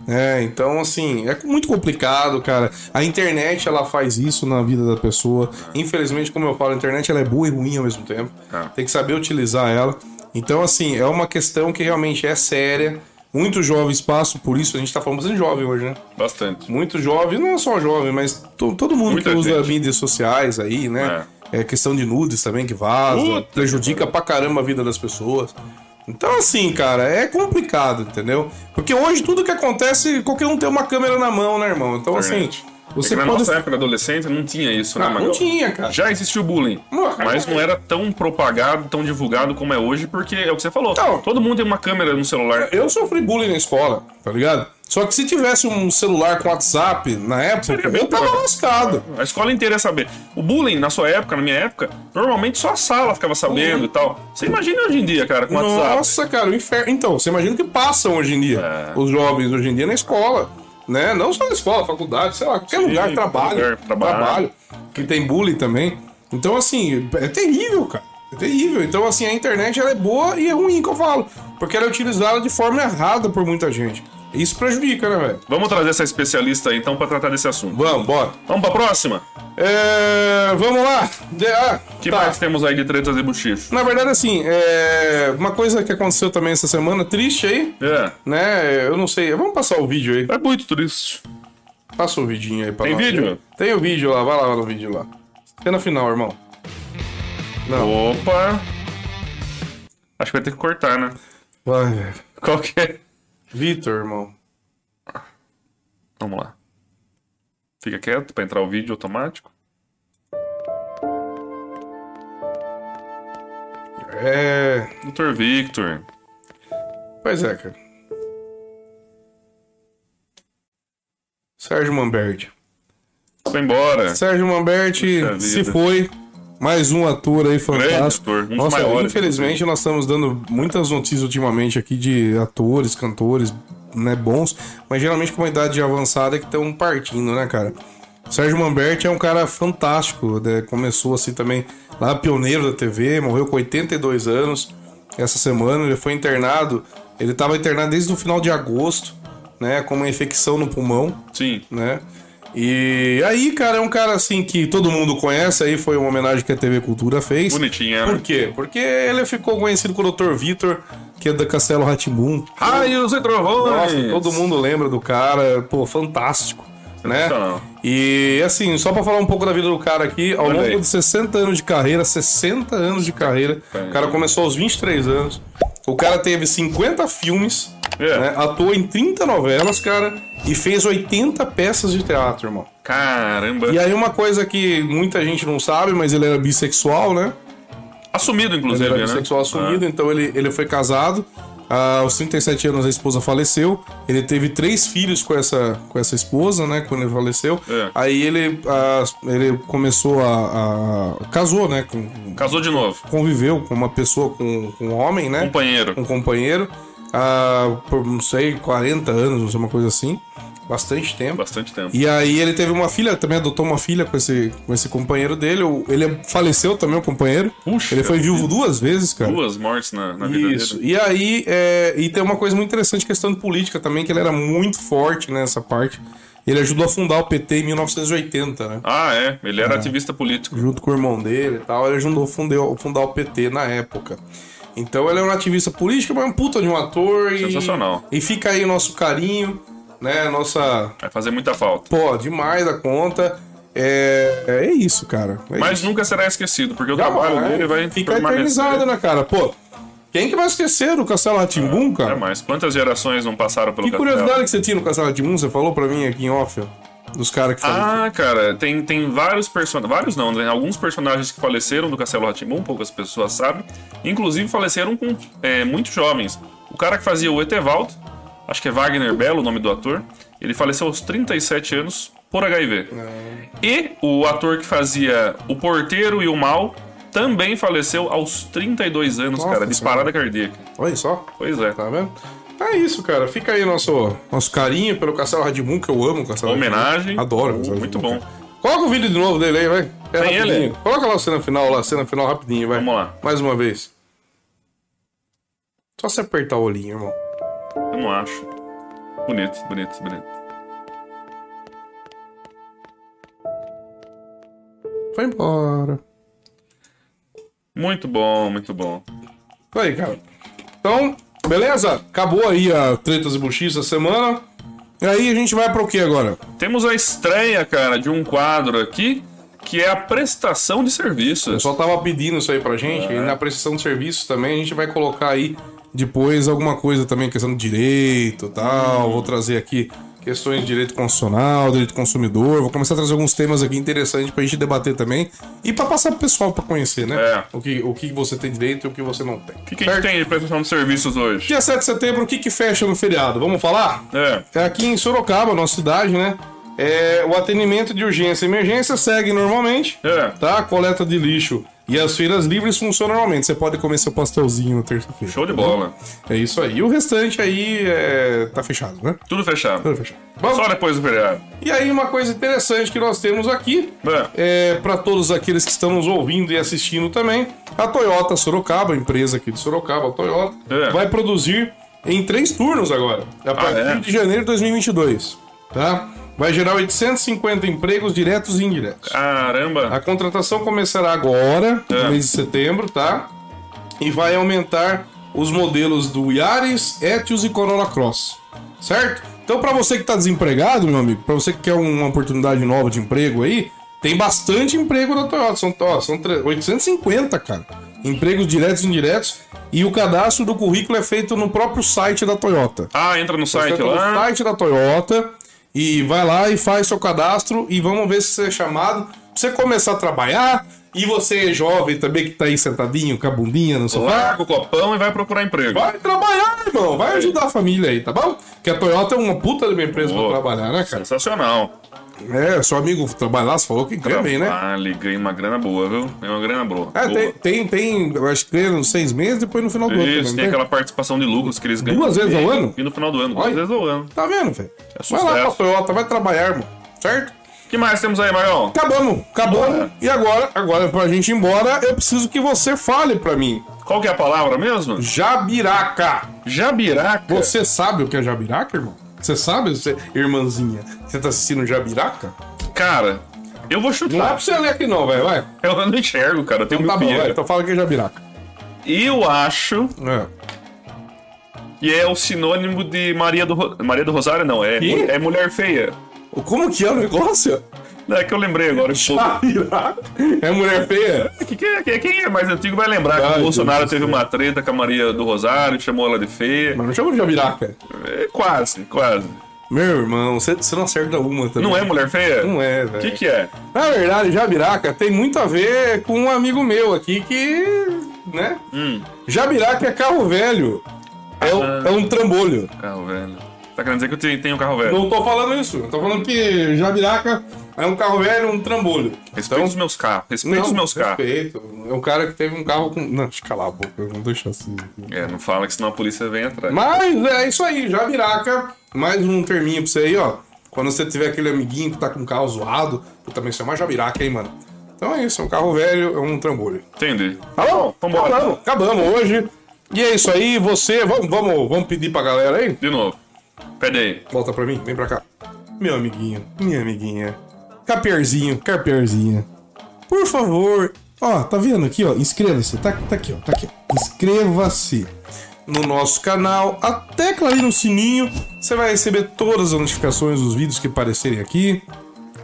É, então assim, é muito complicado, cara. A internet ela faz isso na vida da pessoa. Infelizmente, como eu falo, a internet ela é boa e ruim ao mesmo tempo. É. Tem que saber utilizar ela. Então, assim, é uma questão que realmente é séria. Muitos jovens passam por isso. A gente tá falando bastante jovem hoje, né? Bastante. Muito jovem, não só jovem, mas to, todo mundo Muita que usa gente. mídias sociais aí, né? É. é. questão de nudes também que vaza, Puta prejudica pra caramba a vida das pessoas. Então, assim, cara, é complicado, entendeu? Porque hoje tudo que acontece, qualquer um tem uma câmera na mão, né, irmão? Então, assim. Você é na pode... nossa época adolescente não tinha isso, né, ah, Não tinha, cara. Já existiu bullying, mas não era tão propagado, tão divulgado como é hoje, porque é o que você falou. Não, todo mundo tem uma câmera no celular. Eu sofri bullying na escola, tá ligado? Só que se tivesse um celular com WhatsApp na época, eu tava lascado. A escola inteira ia saber. O bullying, na sua época, na minha época, normalmente só a sala ficava sabendo uhum. e tal. Você imagina hoje em dia, cara, com WhatsApp. Nossa, cara, o inferno. Então, você imagina o que passam hoje em dia, é. os jovens hoje em dia na escola né? Não só na escola, faculdade, sei lá, qualquer Sim, lugar, trabalho, lugar, trabalho, trabalho, que tem bullying também. Então, assim, é terrível, cara. É terrível. Então, assim, a internet ela é boa e é ruim, que eu falo. Porque ela é utilizada de forma errada por muita gente. Isso prejudica, né, velho? Vamos trazer essa especialista aí, então, pra tratar desse assunto. Vamos, bora. Vamos pra próxima? É... Vamos lá. De... Ah, que tá. mais temos aí de tretas e buchichos? Na verdade, assim, é... uma coisa que aconteceu também essa semana, triste aí. É. Né? Eu não sei. Vamos passar o vídeo aí. É muito triste. Passa o vidinho aí pra Tem nós. vídeo? Tem o vídeo lá, vai lá no vídeo lá. na final, irmão. Não. Opa! Acho que vai ter que cortar, né? Vai, velho. Qual que é? Vitor, irmão. Vamos lá. Fica quieto para entrar o vídeo automático. É. Doutor Victor. Pois é, cara. Sérgio Mamberti. Foi embora. Sérgio Mamberti se foi. Mais um ator aí fantástico. Ator, um Nossa, maiores, infelizmente nós estamos dando muitas notícias ultimamente aqui de atores, cantores, né, bons, mas geralmente com uma idade avançada que estão partindo, né, cara? Sérgio Mamberti é um cara fantástico, né? começou assim também lá pioneiro da TV, morreu com 82 anos essa semana, ele foi internado, ele estava internado desde o final de agosto, né, com uma infecção no pulmão. Sim. Né? E aí, cara, é um cara assim que todo mundo conhece, aí foi uma homenagem que a TV Cultura fez. Bonitinha, né? Por quê? Porque ele ficou conhecido com o Dr. Vitor, que é da Castelo Ratimbum. Raios e trovões! Nossa, todo mundo lembra do cara, pô, fantástico. Né? E assim, só para falar um pouco da vida do cara aqui, ao Olha longo aí. de 60 anos de carreira, 60 anos de carreira, o cara começou aos 23 anos, o cara teve 50 filmes, é. Né? Atuou em 30 novelas, cara, e fez 80 peças de teatro, irmão. Caramba! E aí uma coisa que muita gente não sabe, mas ele era bissexual, né? Assumido, inclusive, ele era né? bissexual assumido, ah. então ele, ele foi casado. Ah, aos 37 anos a esposa faleceu. Ele teve três filhos com essa, com essa esposa, né? Quando ele faleceu. É. Aí ele, ah, ele começou a, a, Casou, né? Com, Casou de novo. Conviveu com uma pessoa, com, com um homem, né? Companheiro. Um companheiro. Ah, por, não sei, 40 anos, não sei, uma coisa assim. bastante tempo. Bastante tempo. E aí ele teve uma filha, também adotou uma filha com esse, com esse companheiro dele. Ele faleceu também, o companheiro. Puxa ele foi viúvo duas vezes, cara. Duas mortes na, na vida Isso. dele. E aí, é, e tem uma coisa muito interessante, questão de política também, que ele era muito forte nessa parte. Ele ajudou a fundar o PT em 1980, né? Ah, é. Ele era ativista político. Junto com o irmão dele e tal, ele ajudou a fundar, fundar o PT na época. Então ele é um ativista político, mas é um puta de um ator. E, Sensacional. E fica aí nosso carinho, né? Nossa. Vai fazer muita falta. Pô, demais da conta. É, é isso, cara. É Mas isso. nunca será esquecido, porque o trabalho dele vai Fica permanecer. eternizado, né, cara? Pô, quem que vai esquecer do Castelo Ratimbum, cara? Jamais. Quantas gerações não passaram pelo Que castelo? curiosidade que você tinha no Castelo Ratimbum, você falou pra mim aqui em off, ó, dos caras que falam. Ah, cara, tem, tem vários personagens. Vários não, né? Alguns personagens que faleceram do Castelo Ratimbum, poucas pessoas sabem. Inclusive faleceram com é, muito jovens. O cara que fazia o Etevaldo, acho que é Wagner Belo o nome do ator, ele faleceu aos 37 anos por HIV. E o ator que fazia o porteiro e o mal também faleceu aos 32 anos, Nossa cara, de Senhora. parada cardíaca. Olha só, Pois é. tá vendo? É isso, cara. Fica aí nosso, nosso carinho pelo Castelo Ratimbum, que eu amo o Castelo. Homenagem. Adoro. o Castelo muito bom. cara. Coloca o vídeo de novo dele aí, vai. É Tem rapidinho. ele? Coloca lá a cena final, lá, a cena final rapidinho, vai. Vamos lá. Mais uma vez. Só você apertar o olhinho, irmão. Eu não acho. Bonito, bonito, bonito. Vai embora. Muito bom, muito bom. Aí, cara. Então, beleza? Acabou aí a Tretas e Buchices essa semana. E aí a gente vai pra o que agora? Temos a estreia, cara, de um quadro aqui que é a prestação de O serviços. pessoal tava pedindo isso aí pra gente. E na prestação de serviços também a gente vai colocar aí depois alguma coisa também, questão de direito e tal. Vou trazer aqui questões de direito constitucional, direito consumidor. Vou começar a trazer alguns temas aqui interessantes pra gente debater também. E pra passar pro pessoal pra conhecer, né? É. O, que, o que você tem direito e o que você não tem. O que, que a gente tem de prestação de serviços hoje? Dia 7 de setembro, o que, que fecha no feriado? Vamos falar? É, É aqui em Sorocaba, nossa cidade, né? É, o atendimento de urgência e emergência segue normalmente, é. tá? A coleta de lixo e as feiras livres funcionam normalmente. Você pode comer seu pastelzinho na terça-feira. Show de bola. É isso aí. E o restante aí é... tá fechado, né? Tudo fechado. Tudo fechado. Bom, Só depois do feriado. e aí uma coisa interessante que nós temos aqui É. é, para todos aqueles que estão nos ouvindo e assistindo também, a Toyota Sorocaba, a empresa aqui de Sorocaba, a Toyota, É. vai produzir em três turnos agora, a partir é? de janeiro de 2022, tá? Vai gerar 850 empregos diretos e indiretos. Caramba. A contratação começará agora, É. no mês de setembro, tá? E vai aumentar os modelos do Yaris, Etios e Corolla Cross, certo? Então, para você que tá desempregado, meu amigo, para você que quer uma oportunidade nova de emprego aí, tem bastante emprego na Toyota. São, ó, são tre- 850, cara. Empregos diretos e indiretos. E o cadastro do currículo é feito no próprio site da Toyota. Ah, entra no site Entra no lá. site da Toyota e vai lá e faz seu cadastro e vamos ver se você é chamado pra você começar a trabalhar. E você é jovem também que tá aí sentadinho com a bundinha no sofá. Larga o copão e vai procurar emprego. Vai trabalhar, irmão. Vai ajudar a família aí, tá bom? Que a Toyota é uma puta de uma empresa Boa. pra trabalhar, né, cara? Sensacional. É, seu amigo trabalha lá, você falou que ganha bem, né? Ah, ganhei uma grana boa, viu? Ganhei uma grana boa. É, Boa. tem, tem, tem, eu acho que ganha uns seis meses, depois no final do ano. Isso, tem não aquela participação de lucros que eles ganham. Duas vezes ao ano? E no final do ano, duas vezes ao ano. Tá vendo, velho? É vai lá pra sucesso. Toyota, vai trabalhar, irmão. Certo? O que mais temos aí, Marão? Acabamos, acabamos. Bora. E agora, agora pra gente ir embora, eu preciso que você fale pra mim. Qual que é a palavra mesmo? Jabiraca. Jabiraca. Você sabe o que é jabiraca, irmão? Você sabe, você, irmãzinha? Você tá assistindo jabiraca? Cara, eu vou Não é chutar. pra você ler aqui não, velho, vai. Eu não enxergo, cara. Eu tenho Tá bom, vai. Então fala que é jabiraca. Eu acho É. que é o sinônimo de Maria do, Ro- Maria do Rosário, não. É, Que? é mulher feia. Como que é o negócio? É que eu lembrei agora. pouco. Jabiraca? É mulher feia? Que- que- que- Quem é mais antigo vai lembrar que o Bolsonaro teve uma treta com a Maria do Rosário, chamou ela de feia. Mas não chama de jabiraca. É, quase, quase. Meu irmão, você, não acerta uma também. Não é mulher feia? Não é, O velho. que, que é? Na verdade, Jabiraca tem muito a ver com um amigo meu aqui que. né? Hum, Jabiraca é carro velho. É, Ah. é um trambolho. carro velho. Tá querendo dizer que eu tenho, um carro velho? Não tô falando isso. Eu tô falando que Jabiraca é um carro velho, um trambolho. Respeita os meus carros. Respeita os meus carros. Respeito. É um cara que teve um carro com. Não, deixa eu calar a boca, eu não deixo assim. É, não fala que senão a polícia vem atrás. Mas é isso aí, Jabiraca. Mais um terminho pra você aí, ó. Quando você tiver aquele amiguinho que tá com o carro zoado, tu também uma jabiraca, hein, mano? Então é isso, é um carro velho, é um trambolho. Entendi. Tá bom? Vambora. Acabamos, acabamos hoje. E é isso aí, você. Vamos, vamos, vamos pedir pra galera aí? De novo. Pede aí. Volta pra mim, vem pra cá. Meu amiguinho, minha amiguinha. Capierzinho, Capierzinha. Por favor. Ó, tá vendo aqui, ó? Inscreva-se. Tá, tá aqui, ó. Tá aqui. Inscreva-se no nosso canal. A tecla ali no sininho. Você vai receber todas as notificações dos vídeos que aparecerem aqui.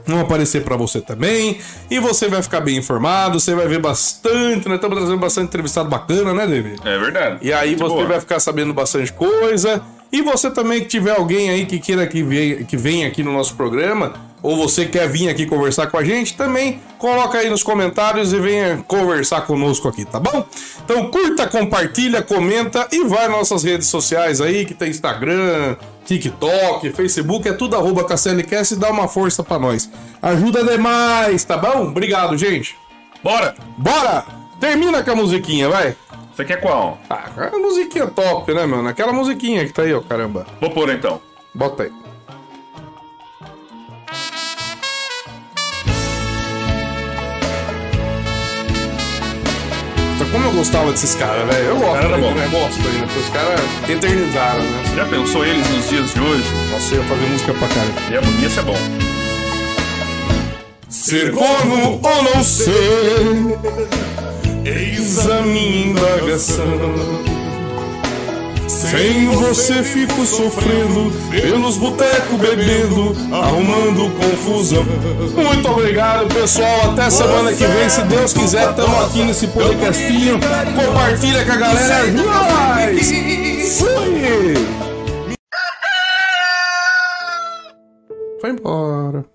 Vão aparecer pra você também. E você vai ficar bem informado. Você vai ver bastante, né? Estamos trazendo bastante entrevistado bacana, né, David? É verdade. E aí Muito você boa. vai ficar sabendo bastante coisa. E você também que tiver alguém aí que queira que venha, que venha aqui no nosso programa, ou você quer vir aqui conversar com a gente, também coloca aí nos comentários e venha conversar conosco aqui, tá bom? Então curta, compartilha, comenta e vai nas nossas redes sociais aí, que tem Instagram, TikTok, Facebook, é tudo arroba KCLCast e dá uma força pra nós. Ajuda demais, tá bom? Obrigado, gente. Bora! Bora! Termina com a musiquinha, vai. Você quer qual? Ah, a musiquinha top, né, mano? Aquela musiquinha que tá aí, ó, caramba. Vou pôr então. Bota aí. Como eu gostava desses caras, velho? Eu gosto, Cara, né? bom. Eu gosto ainda, porque os caras eternizaram, né? Já pensou eles nos dias de hoje? Nossa, eu ia fazer música pra caramba. Ia, ia ser bom. Ser corno ou não ser, eis a minha indagação. Sem você fico sofrendo, pelos botecos bebendo, arrumando confusão. Muito obrigado, pessoal. Até semana que vem, se Deus quiser, estamos aqui nesse podcastinho. Compartilha com a galera. Nóis! Fui! Foi embora.